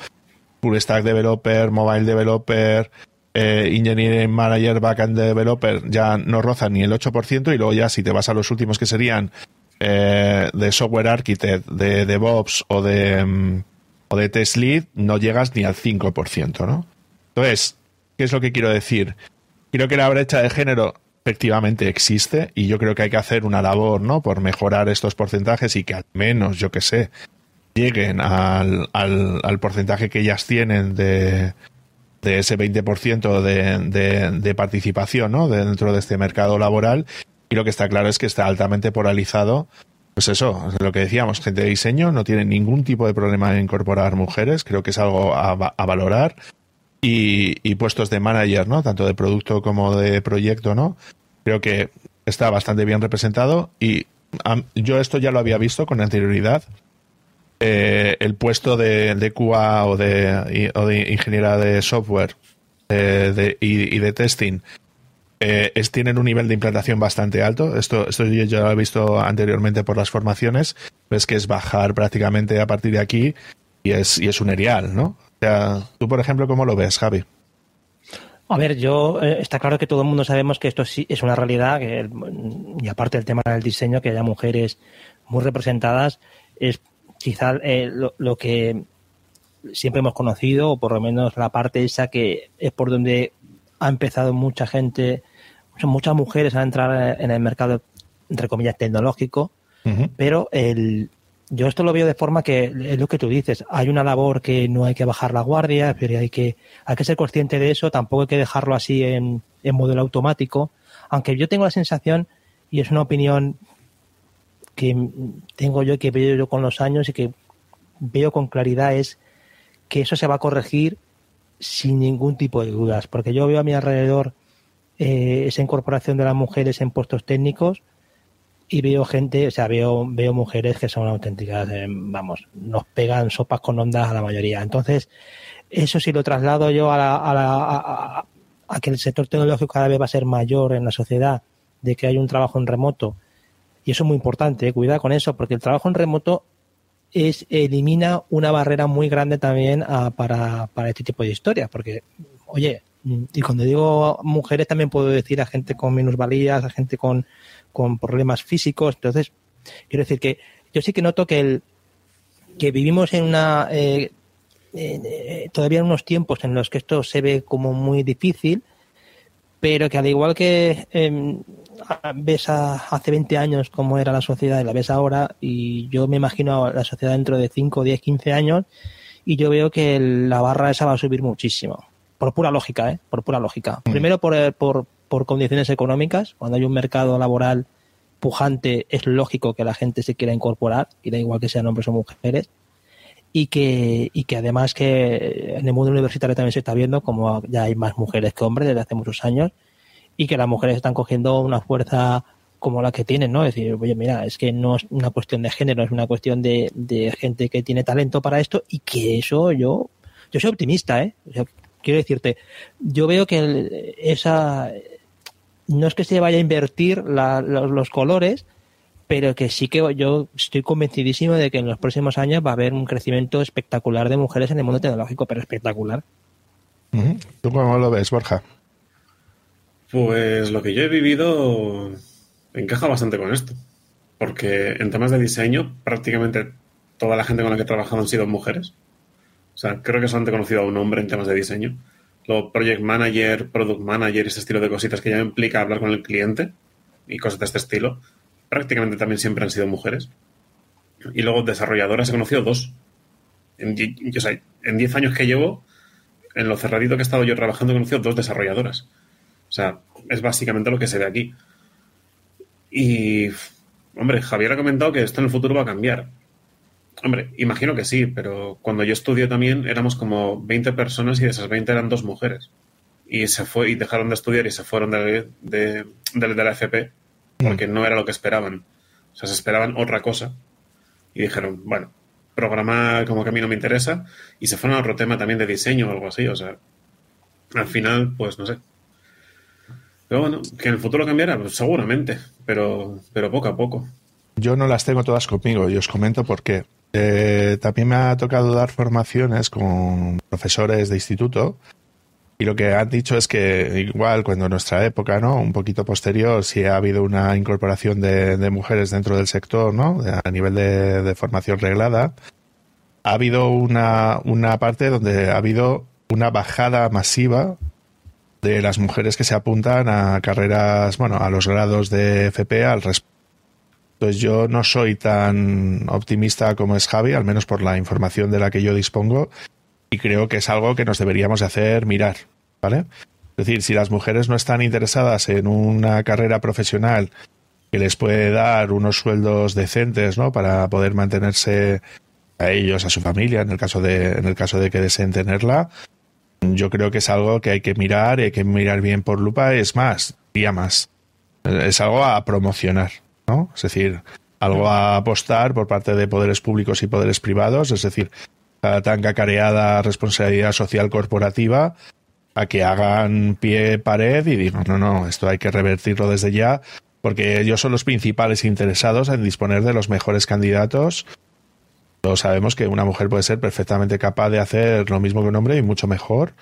full stack developer, mobile developer, eh, engineering manager, backend developer, ya no rozan ni el 8%. Y luego ya si te vas a los últimos que serían eh, de software architect, de DevOps o de, mm, o de test lead, no llegas ni al 5%, ¿no? Entonces, ¿qué es lo que quiero decir? Creo que la brecha de género efectivamente existe y yo creo que hay que hacer una labor, ¿no? Por mejorar estos porcentajes y que al menos, yo que sé, lleguen al, al, al porcentaje que ellas tienen de, de ese 20% de, de, de participación, ¿no? dentro de este mercado laboral y lo que está claro es que está altamente polarizado. Pues eso, lo que decíamos, gente de diseño no tiene ningún tipo de problema en incorporar mujeres, creo que es algo a, a valorar. Y, y, puestos de manager, ¿no? Tanto de producto como de proyecto, ¿no? Creo que está bastante bien representado y yo esto ya lo había visto con anterioridad. Eh, el puesto de, de QA o de, o de ingeniera de software eh, de, y, de testing eh, es, tienen un nivel de implantación bastante alto. Esto, esto yo ya lo he visto anteriormente por las formaciones. Ves que es bajar prácticamente a partir de aquí y es, y es un erial, ¿no? O sea, tú, por ejemplo, ¿cómo lo ves, Javi? A ver, yo eh, está claro que todo el mundo sabemos que esto sí es una realidad, que el, y aparte del tema del diseño, que haya mujeres muy representadas, es quizá eh, lo, lo, que siempre hemos conocido, o por lo menos la parte esa que es por donde ha empezado mucha gente son muchas mujeres a entrar en el mercado, entre comillas, tecnológico, uh -huh. pero el, yo esto lo veo de forma que es lo que tú dices, hay una labor que no hay que bajar la guardia, pero hay que, hay que ser consciente de eso, tampoco hay que dejarlo así en, en modelo automático, aunque yo tengo la sensación, y es una opinión que tengo yo, que veo yo con los años y que veo con claridad, es que eso se va a corregir sin ningún tipo de dudas, porque yo veo a mi alrededor eh, esa incorporación de las mujeres en puestos técnicos y veo gente, o sea, veo, veo mujeres que son auténticas, eh, vamos, nos pegan sopas con ondas a la mayoría. Entonces, eso sí lo traslado yo a, la, a, la, a, que el sector tecnológico cada vez va a ser mayor en la sociedad, de que hay un trabajo en remoto. Y eso es muy importante, eh, cuidado con eso, porque el trabajo en remoto es elimina una barrera muy grande también a, para, para este tipo de historias, porque, oye, y cuando digo mujeres también puedo decir a gente con minusvalías, a gente con, con problemas físicos. Entonces, quiero decir que yo sí que noto que el que vivimos en una eh, eh, todavía en unos tiempos en los que esto se ve como muy difícil, pero que al igual que eh, ves a, hace 20 años cómo era la sociedad y la ves ahora, y yo me imagino la sociedad dentro de 5, 10, 15 años, y yo veo que la barra esa va a subir muchísimo por pura lógica, ¿eh? por pura lógica. Mm. Primero por, por, por, condiciones económicas, cuando hay un mercado laboral pujante es lógico que la gente se quiera incorporar, y da igual que sean hombres o mujeres, y que, y que además que en el mundo universitario también se está viendo como ya hay más mujeres que hombres desde hace muchos años, y que las mujeres están cogiendo una fuerza como la que tienen, ¿no? Es decir, oye, mira, es que no es una cuestión de género, es una cuestión de, de gente que tiene talento para esto y que eso yo, yo soy optimista, ¿eh? O sea, quiero decirte, yo veo que esa no es que se vaya a invertir los, colores, pero que sí que yo estoy convencidísimo de que en los próximos años va a haber un crecimiento espectacular de mujeres en el mundo tecnológico, pero espectacular. ¿Tú cómo lo ves, Borja? Pues lo que yo he vivido encaja bastante con esto, porque en temas de diseño prácticamente toda la gente con la que he trabajado han sido mujeres. O sea, creo que solamente he conocido a un hombre en temas de diseño. Luego, project manager, product manager, ese estilo de cositas que ya implica hablar con el cliente y cosas de este estilo, prácticamente también siempre han sido mujeres. Y luego, desarrolladoras he conocido dos. En, o sea, en 10 años que llevo, en lo cerradito que he estado yo trabajando, he conocido dos desarrolladoras. O sea, es básicamente lo que se ve aquí. Y, hombre, Javier ha comentado que esto en el futuro va a cambiar Hombre, imagino que sí, pero cuando yo estudié también éramos como 20 personas y de esas 20 eran dos mujeres. Y se fue y dejaron de estudiar y se fueron de, de, de, de la FP porque no era lo que esperaban. O sea, se esperaban otra cosa. Y dijeron, bueno, programar como que a mí no me interesa. Y se fueron a otro tema también de diseño o algo así. O sea, al final, pues no sé. Pero bueno, que en el futuro cambiará, pues, seguramente, pero, pero poco a poco. Yo no las tengo todas conmigo y os comento por qué. Eh, también me ha tocado dar formaciones con profesores de instituto y lo que han dicho es que igual cuando en nuestra época, ¿no? Un poquito posterior, si ha habido una incorporación de, mujeres dentro del sector, ¿no? A nivel de, de, formación reglada, ha habido una, una parte donde ha habido una bajada masiva de las mujeres que se apuntan a carreras, bueno, a los grados de FP al respecto pues yo no soy tan optimista como es Javi, al menos por la información de la que yo dispongo, y creo que es algo que nos deberíamos hacer mirar, ¿vale? Es decir, si las mujeres no están interesadas en una carrera profesional que les puede dar unos sueldos decentes, ¿no? Para poder mantenerse a ellos, a su familia, en el caso de, en el caso de que deseen tenerla, yo creo que es algo que hay que mirar, hay que mirar bien por lupa, es más, día más. Es algo a promocionar. ¿no? Es decir, algo a apostar por parte de poderes públicos y poderes privados, es decir, la tan cacareada responsabilidad social corporativa a que hagan pie pared y digan, no, no, esto hay que revertirlo desde ya, porque ellos son los principales interesados en disponer de los mejores candidatos. Todos sabemos que una mujer puede ser perfectamente capaz de hacer lo mismo que un hombre y mucho mejor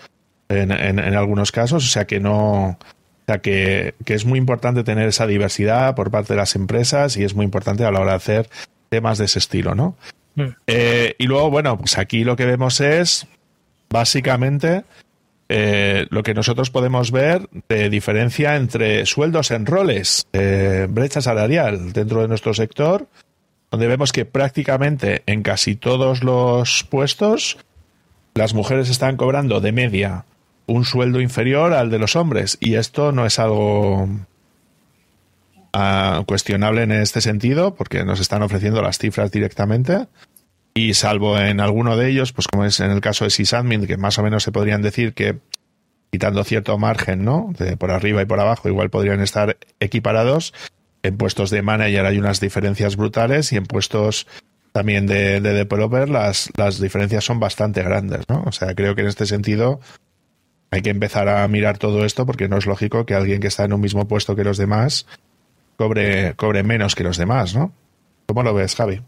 en, en, en algunos casos, o sea que no, o sea que, que, es muy importante tener esa diversidad por parte de las empresas y es muy importante a la hora de hacer temas de ese estilo, ¿no? Mm. Eh, y luego, bueno, pues aquí lo que vemos es básicamente eh, lo que nosotros podemos ver de diferencia entre sueldos en roles, eh, brecha salarial dentro de nuestro sector, donde vemos que prácticamente en casi todos los puestos las mujeres están cobrando de media un sueldo inferior al de los hombres. Y esto no es algo uh, cuestionable en este sentido, porque nos están ofreciendo las cifras directamente. Y salvo en alguno de ellos, pues como es en el caso de sysadmin, que más o menos se podrían decir que quitando cierto margen, ¿no? De por arriba y por abajo, igual podrían estar equiparados. En puestos de manager hay unas diferencias brutales y en puestos también de, de developer las, las diferencias son bastante grandes, ¿no? O sea, creo que en este sentido hay que empezar a mirar todo esto porque no es lógico que alguien que está en un mismo puesto que los demás cobre, cobre menos que los demás, ¿no? ¿Cómo lo ves, Javi?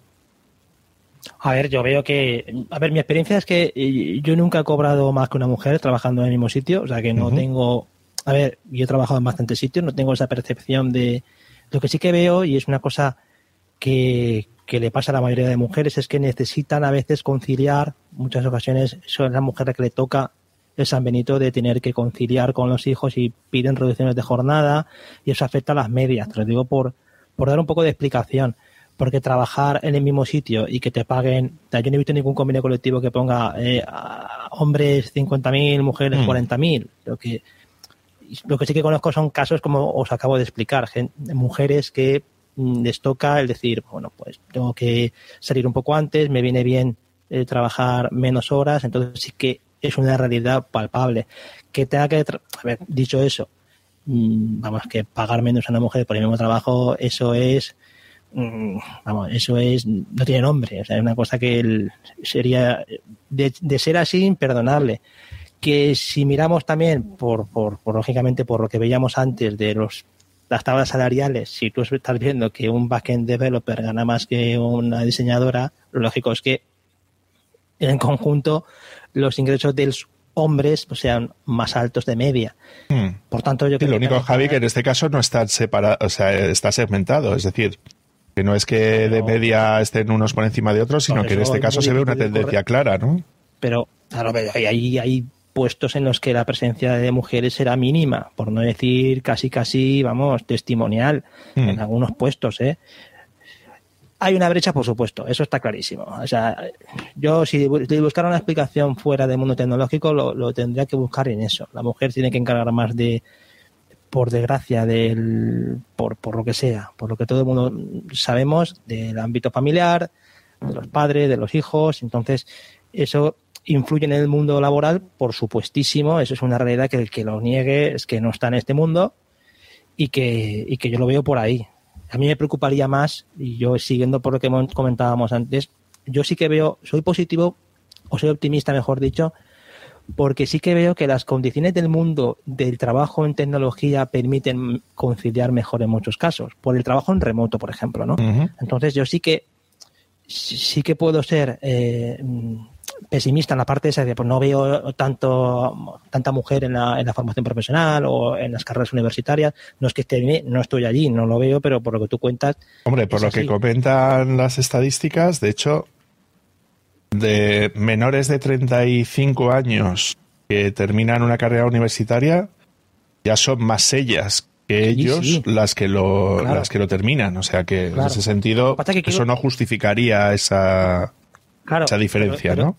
A ver, yo veo que. A ver, mi experiencia es que eh, yo nunca he cobrado más que una mujer trabajando en el mismo sitio, o sea que no uh -huh. tengo. A ver, yo he trabajado en bastantes sitios, no tengo esa percepción de. Lo que sí que veo, y es una cosa que, que le pasa a la mayoría de mujeres, es que necesitan a veces conciliar, muchas ocasiones son las mujeres que le toca el San Benito de tener que conciliar con los hijos y piden reducciones de jornada y eso afecta a las medias. Te lo digo por, por dar un poco de explicación. Porque trabajar en el mismo sitio y que te paguen, yo no he visto ningún convenio colectivo que ponga eh, hombres 50.000, mujeres mm. 40.000. Lo que, lo que sí que conozco son casos como os acabo de explicar, gente, mujeres que mm, les toca el decir, bueno, pues tengo que salir un poco antes, me viene bien eh, trabajar menos horas, entonces sí que es una realidad palpable. Que tenga que, a ver, dicho eso, mmm, vamos, que pagar menos a una mujer por el mismo trabajo, eso es, mmm, vamos, eso es, no tiene nombre, o sea, es una cosa que el, sería, de, ser así, imperdonable. Que si miramos también, por, por, por, lógicamente, por lo que veíamos antes de los las tablas salariales, si tú estás viendo que un backend developer gana más que una diseñadora, lo lógico es que en conjunto los ingresos de los hombres pues, sean más altos de media. Hmm. Por tanto, yo creo Lo único, que Javi, que en este caso no está separado, o sea, está segmentado, es decir, que no es que de media estén unos por encima de otros, sino que en este caso se ve una tendencia clara, ¿no? Pero, claro, hay, hay, hay puestos en los que la presencia de mujeres será mínima, por no decir casi, casi, vamos, testimonial, hmm. en algunos puestos, ¿eh? Hay una brecha, por supuesto, eso está clarísimo. O sea, yo si, buscara una explicación fuera del mundo tecnológico, lo, lo, tendría que buscar en eso. La mujer tiene que encargar más de, por desgracia, del, por, por lo que sea, por lo que todo el mundo sabemos, del ámbito familiar, de los padres, de los hijos. Entonces, eso influye en el mundo laboral, por supuestísimo. Eso es una realidad que el que lo niegue es que no está en este mundo y que, y que yo lo veo por ahí. A mí me preocuparía más, y yo siguiendo por lo que comentábamos antes, yo sí que veo, soy positivo, o soy optimista, mejor dicho, porque sí que veo que las condiciones del mundo del trabajo en tecnología permiten conciliar mejor en muchos casos, por el trabajo en remoto, por ejemplo, ¿no? Entonces yo sí que sí que puedo ser eh, pesimista en la parte esa de pues no veo tanto tanta mujer en la, en la formación profesional o en las carreras universitarias. No es que esté no estoy allí, no lo veo, pero por lo que tú cuentas. Hombre, por lo que comentan las estadísticas, de hecho, de menores de 35 años que terminan una carrera universitaria, ya son más ellas que ellos las que lo las que lo terminan o sea que en ese sentido eso no justificaría esa esa diferencia no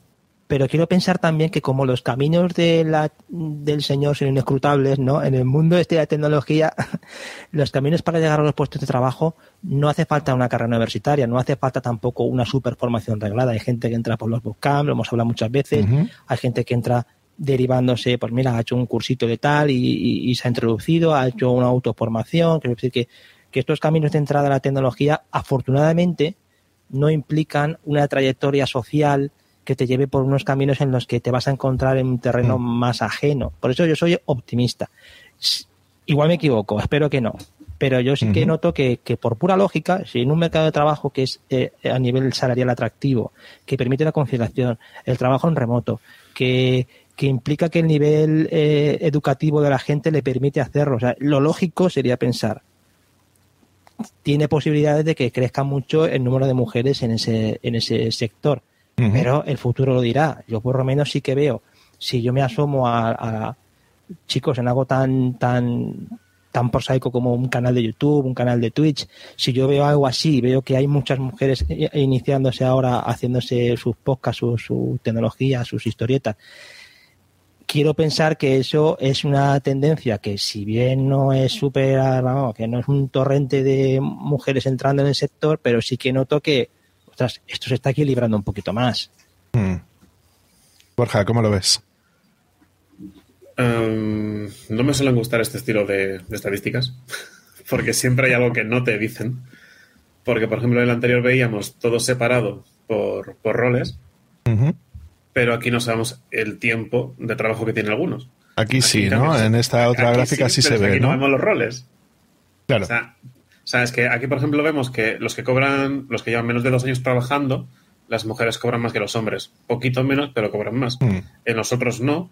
pero quiero pensar también que como los caminos de la, del Señor son inescrutables, ¿no? En el mundo este de la tecnología, los caminos para llegar a los puestos de trabajo no hace falta una carrera universitaria, no hace falta tampoco una super formación reglada. Hay gente que entra por los bootcamps, lo hemos hablado muchas veces, hay gente que entra derivándose, pues mira, ha hecho un cursito de tal y, se ha introducido, ha hecho una autoformación, quiero decir que, que estos caminos de entrada a la tecnología, afortunadamente, no implican una trayectoria social, que te lleve por unos caminos en los que te vas a encontrar en un terreno mm. más ajeno. Por eso yo soy optimista. Igual me equivoco, espero que no. Pero yo sí que noto que, por pura lógica, si en un mercado de trabajo que es eh, a nivel salarial atractivo, que permite la conciliación, el trabajo en remoto, que, implica que el nivel eh, educativo de la gente le permite hacerlo. O sea, lo lógico sería pensar, tiene posibilidades de que crezca mucho el número de mujeres en ese, en ese sector pero el futuro lo dirá. Yo por lo menos sí que veo, si yo me asomo a, chicos en algo tan, tan, tan prosaico como un canal de YouTube, un canal de Twitch, si yo veo algo así, veo que hay muchas mujeres iniciándose ahora, haciéndose sus podcasts, su, su tecnología, sus historietas, quiero pensar que eso es una tendencia que si bien no es súper, que no es un torrente de mujeres entrando en el sector, pero sí que noto que esto se está equilibrando un poquito más. Hmm. Borja, ¿cómo lo ves? Em, no me suelen gustar este estilo de, estadísticas, porque siempre hay algo que no te dicen. Porque, por ejemplo, en el anterior veíamos todo separado por, roles, pero aquí no sabemos el tiempo de trabajo que tienen algunos. Aquí, sí, ¿no? En esta otra gráfica sí, se ve. Aquí ¿no? vemos los roles. Claro. O sea, Sabes que aquí, por ejemplo, vemos que los que cobran, los que llevan menos de dos años trabajando, las mujeres cobran más que los hombres. Poquito menos, pero cobran más. Hmm. En nosotros no.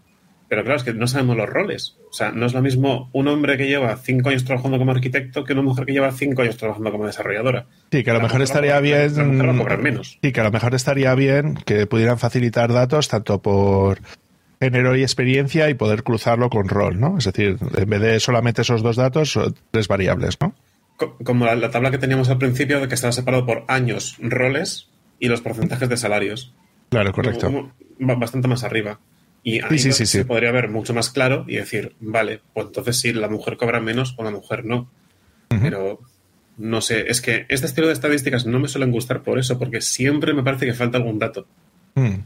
Pero claro, es que no sabemos los roles. O sea, no es lo mismo un hombre que lleva cinco años trabajando como arquitecto que una mujer que lleva cinco años trabajando como desarrolladora. Sí, que a lo mejor estaría bien. menos. Sí, que a lo mejor estaría bien que pudieran facilitar datos tanto por género y experiencia y poder cruzarlo con rol, ¿no? Es decir, en vez de solamente esos dos datos, tres variables, ¿no? como la, tabla que teníamos al principio, de que estaba separado por años, roles y los porcentajes de salarios. Claro, correcto. bastante más arriba. Y ahí se podría ver mucho más claro y decir, vale, pues entonces sí, la mujer cobra menos o la mujer no. Pero no sé, es que este estilo de estadísticas no me suelen gustar por eso, porque siempre me parece que falta algún dato. Mm.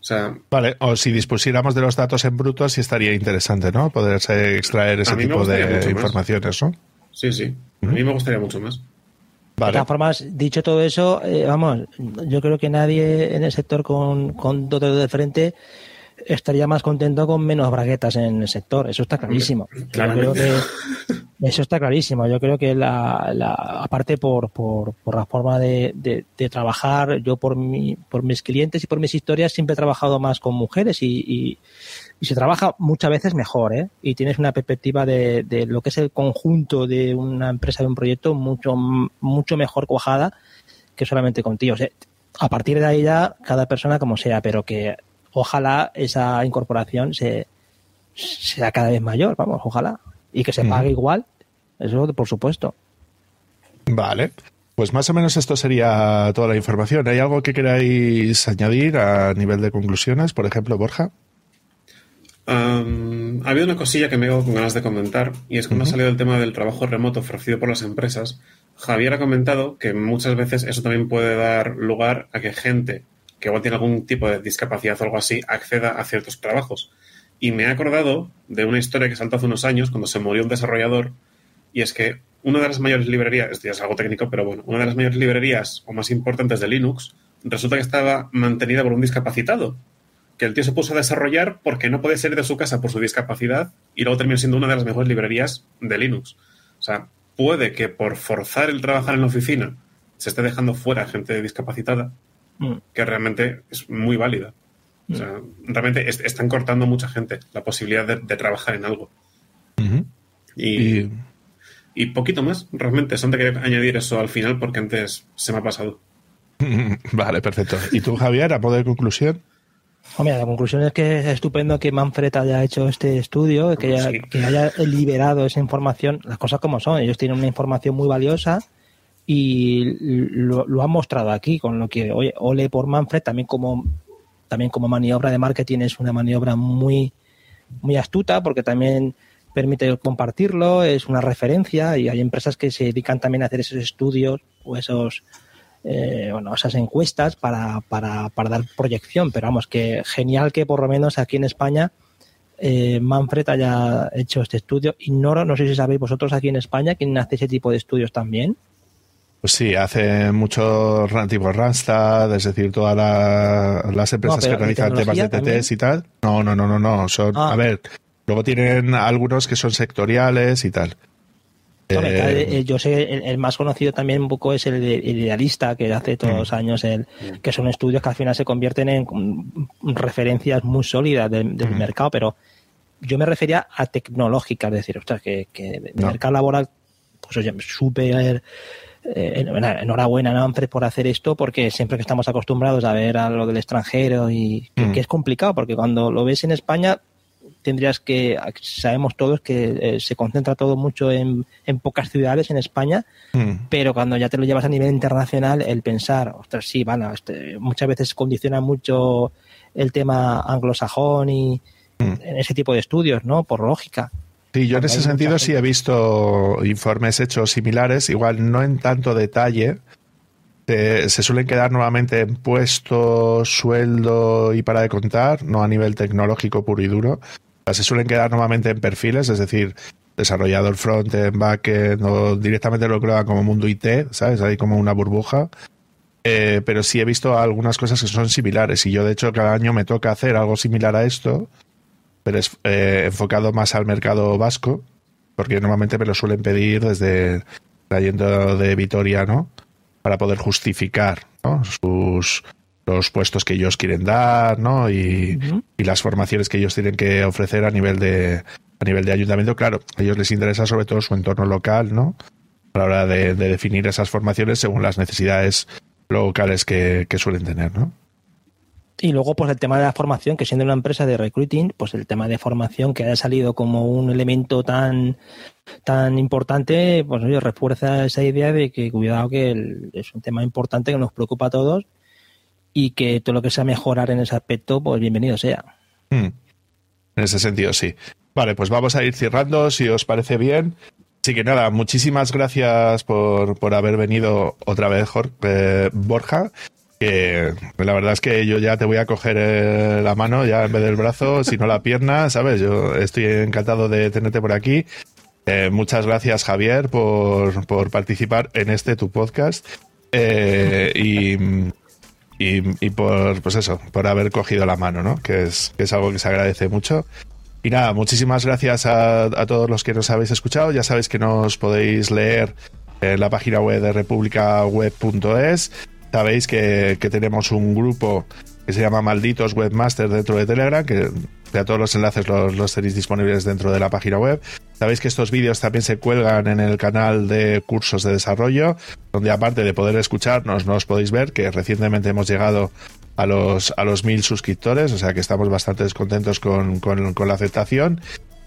O sea, vale, o si dispusiéramos de los datos en bruto, sí estaría interesante, ¿no? Poderse extraer ese tipo de informaciones, ¿no? Sí, sí. A mí me gustaría mucho más. De todas formas, dicho todo eso, eh, vamos, yo creo que nadie en el sector con, con dos de frente estaría más contento con menos braguetas en el sector. Eso está clarísimo. eso está clarísimo. Yo creo que la, la aparte por, por, por la forma de, de, trabajar, yo por mi, por mis clientes y por mis historias siempre he trabajado más con mujeres y, y se trabaja muchas veces mejor, ¿eh? Y tienes una perspectiva de, de, lo que es el conjunto de una empresa, de un proyecto, mucho, mucho mejor cuajada que solamente contigo. a partir de ahí ya, cada persona como sea, pero que ojalá esa incorporación se, sea cada vez mayor, vamos, ojalá. Y que se pague igual, eso por supuesto. Vale. Pues más o menos esto sería toda la información. ¿Hay algo que queráis añadir a nivel de conclusiones, por ejemplo, Borja? Um, ha habido una cosilla que me hago con ganas de comentar y es cuando ha salido el tema del trabajo remoto ofrecido por las empresas. Javier ha comentado que muchas veces eso también puede dar lugar a que gente que igual tiene algún tipo de discapacidad o algo así acceda a ciertos trabajos. Y me he acordado de una historia que saltó hace unos años cuando se murió un desarrollador y es que una de las mayores librerías, esto ya es algo técnico, pero bueno, una de las mayores librerías o más importantes de Linux resulta que estaba mantenida por un discapacitado. Que el tío se puso a desarrollar porque no puede salir de su casa por su discapacidad y luego terminó siendo una de las mejores librerías de Linux. O sea, puede que por forzar el trabajar en la oficina se esté dejando fuera gente discapacitada, mm. que realmente es muy válida. O sea, mm. realmente están cortando mucha gente la posibilidad de, trabajar en algo. y, y, poquito más, realmente. Solo te quería añadir eso al final porque antes se me ha pasado. Vale, perfecto. ¿Y tú, Javier, a de conclusión? Hombre, la conclusión es que es estupendo que Manfred haya hecho este estudio, que haya, que haya liberado esa información, las cosas como son. Ellos tienen una información muy valiosa y lo, lo han mostrado aquí, con lo que, oye, ole por Manfred, también como, también como maniobra de marketing es una maniobra muy, muy astuta, porque también permite compartirlo, es una referencia y hay empresas que se dedican también a hacer esos estudios o esos eh, bueno, esas encuestas para, para, para, dar proyección, pero vamos, que genial que por lo menos aquí en España eh, Manfred haya hecho este estudio. Ignoro, no sé si sabéis vosotros aquí en España quién hace ese tipo de estudios también. Pues sí, hace mucho tipo Randstad, es decir, todas las empresas que realizan temas de TTS y tal. No, no, no, no, no. Son, ah. A ver, luego tienen algunos que son sectoriales y tal. Eh, eh, yo sé, el, más conocido también un poco es el, idealista, que hace todos los mm. años, el, mm. que son estudios que al final se convierten en referencias muy sólidas del, mm. mercado, pero yo me refería a tecnológicas, es decir, ostras, que, que el mercado laboral, pues oye, súper... Eh, enhorabuena ¿no? por hacer esto, porque siempre que estamos acostumbrados a ver a lo del extranjero y que es complicado, porque cuando lo ves en España tendrías que, sabemos todos que eh, se concentra todo mucho en, pocas ciudades en España, mm. pero cuando ya te lo llevas a nivel internacional, el pensar, ostras, sí, van este, muchas veces condiciona mucho el tema anglosajón y mm. en ese tipo de estudios, ¿no? Por lógica. Sí, yo en ese sentido sí he visto informes hechos similares, igual no en tanto detalle, se suelen quedar nuevamente en puestos, sueldo y para de contar, no a nivel tecnológico puro y duro. Se suelen quedar nuevamente en perfiles, es decir, desarrollador front-end, back-end, o directamente lo crean como mundo IT, ¿sabes? Hay como una burbuja. Eh, pero sí he visto algunas cosas que son similares y yo de hecho cada año me toca hacer algo similar a esto, pero es eh, enfocado más al mercado vasco, porque normalmente me lo suelen pedir desde trayendo de Vitoria, ¿no? para poder justificar sus los puestos que ellos quieren dar ¿no? Y, las formaciones que ellos tienen que ofrecer a nivel de a nivel de ayuntamiento. Claro a ellos les interesa sobre todo su entorno local no a la hora de, definir esas formaciones según las necesidades locales que, que suelen tener no y luego, pues el tema de la formación, que siendo una empresa de recruiting, pues el tema de formación que haya salido como un elemento tan, tan importante, pues oye, refuerza esa idea de que cuidado que es un tema importante que nos preocupa a todos y que todo lo que sea mejorar en ese aspecto, pues bienvenido sea. Hmm. En ese sentido, sí. Vale, pues vamos a ir cerrando, si os parece bien. Así que nada, muchísimas gracias por, por haber venido otra vez, Jorge, eh, Borja que la verdad es que yo ya te voy a coger eh, la mano ya en vez del brazo, si no la pierna, ¿sabes? Yo estoy encantado de tenerte por aquí. Eh, muchas gracias, Javier, por, por, participar en este tu podcast. Eh, y, y, por, pues eso, por haber cogido la mano, ¿no? Que es, que es algo que se agradece mucho. Y nada, muchísimas gracias a, a todos los que nos habéis escuchado. Ya sabéis que nos podéis leer en la página web de republicaweb.es Sabéis que, tenemos un grupo que se llama Malditos Webmasters dentro de Telegram, que ya todos los enlaces los, tenéis disponibles dentro de la página web. Sabéis que estos vídeos también se cuelgan en el canal de cursos de desarrollo, donde aparte de poder escucharnos, nos podéis ver que recientemente hemos llegado a los, a los mil suscriptores, o sea que estamos bastante contentos con, con, con la aceptación.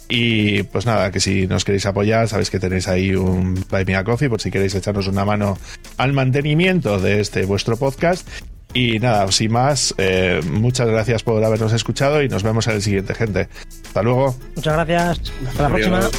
Y pues nada, que si nos queréis apoyar, sabéis que tenéis ahí un Buy Me a Coffee por si queréis echarnos una mano al mantenimiento de este vuestro podcast. Y nada, sin más, eh, muchas gracias por habernos escuchado y nos vemos en el siguiente, gente. Hasta luego. Muchas gracias. Hasta la próxima.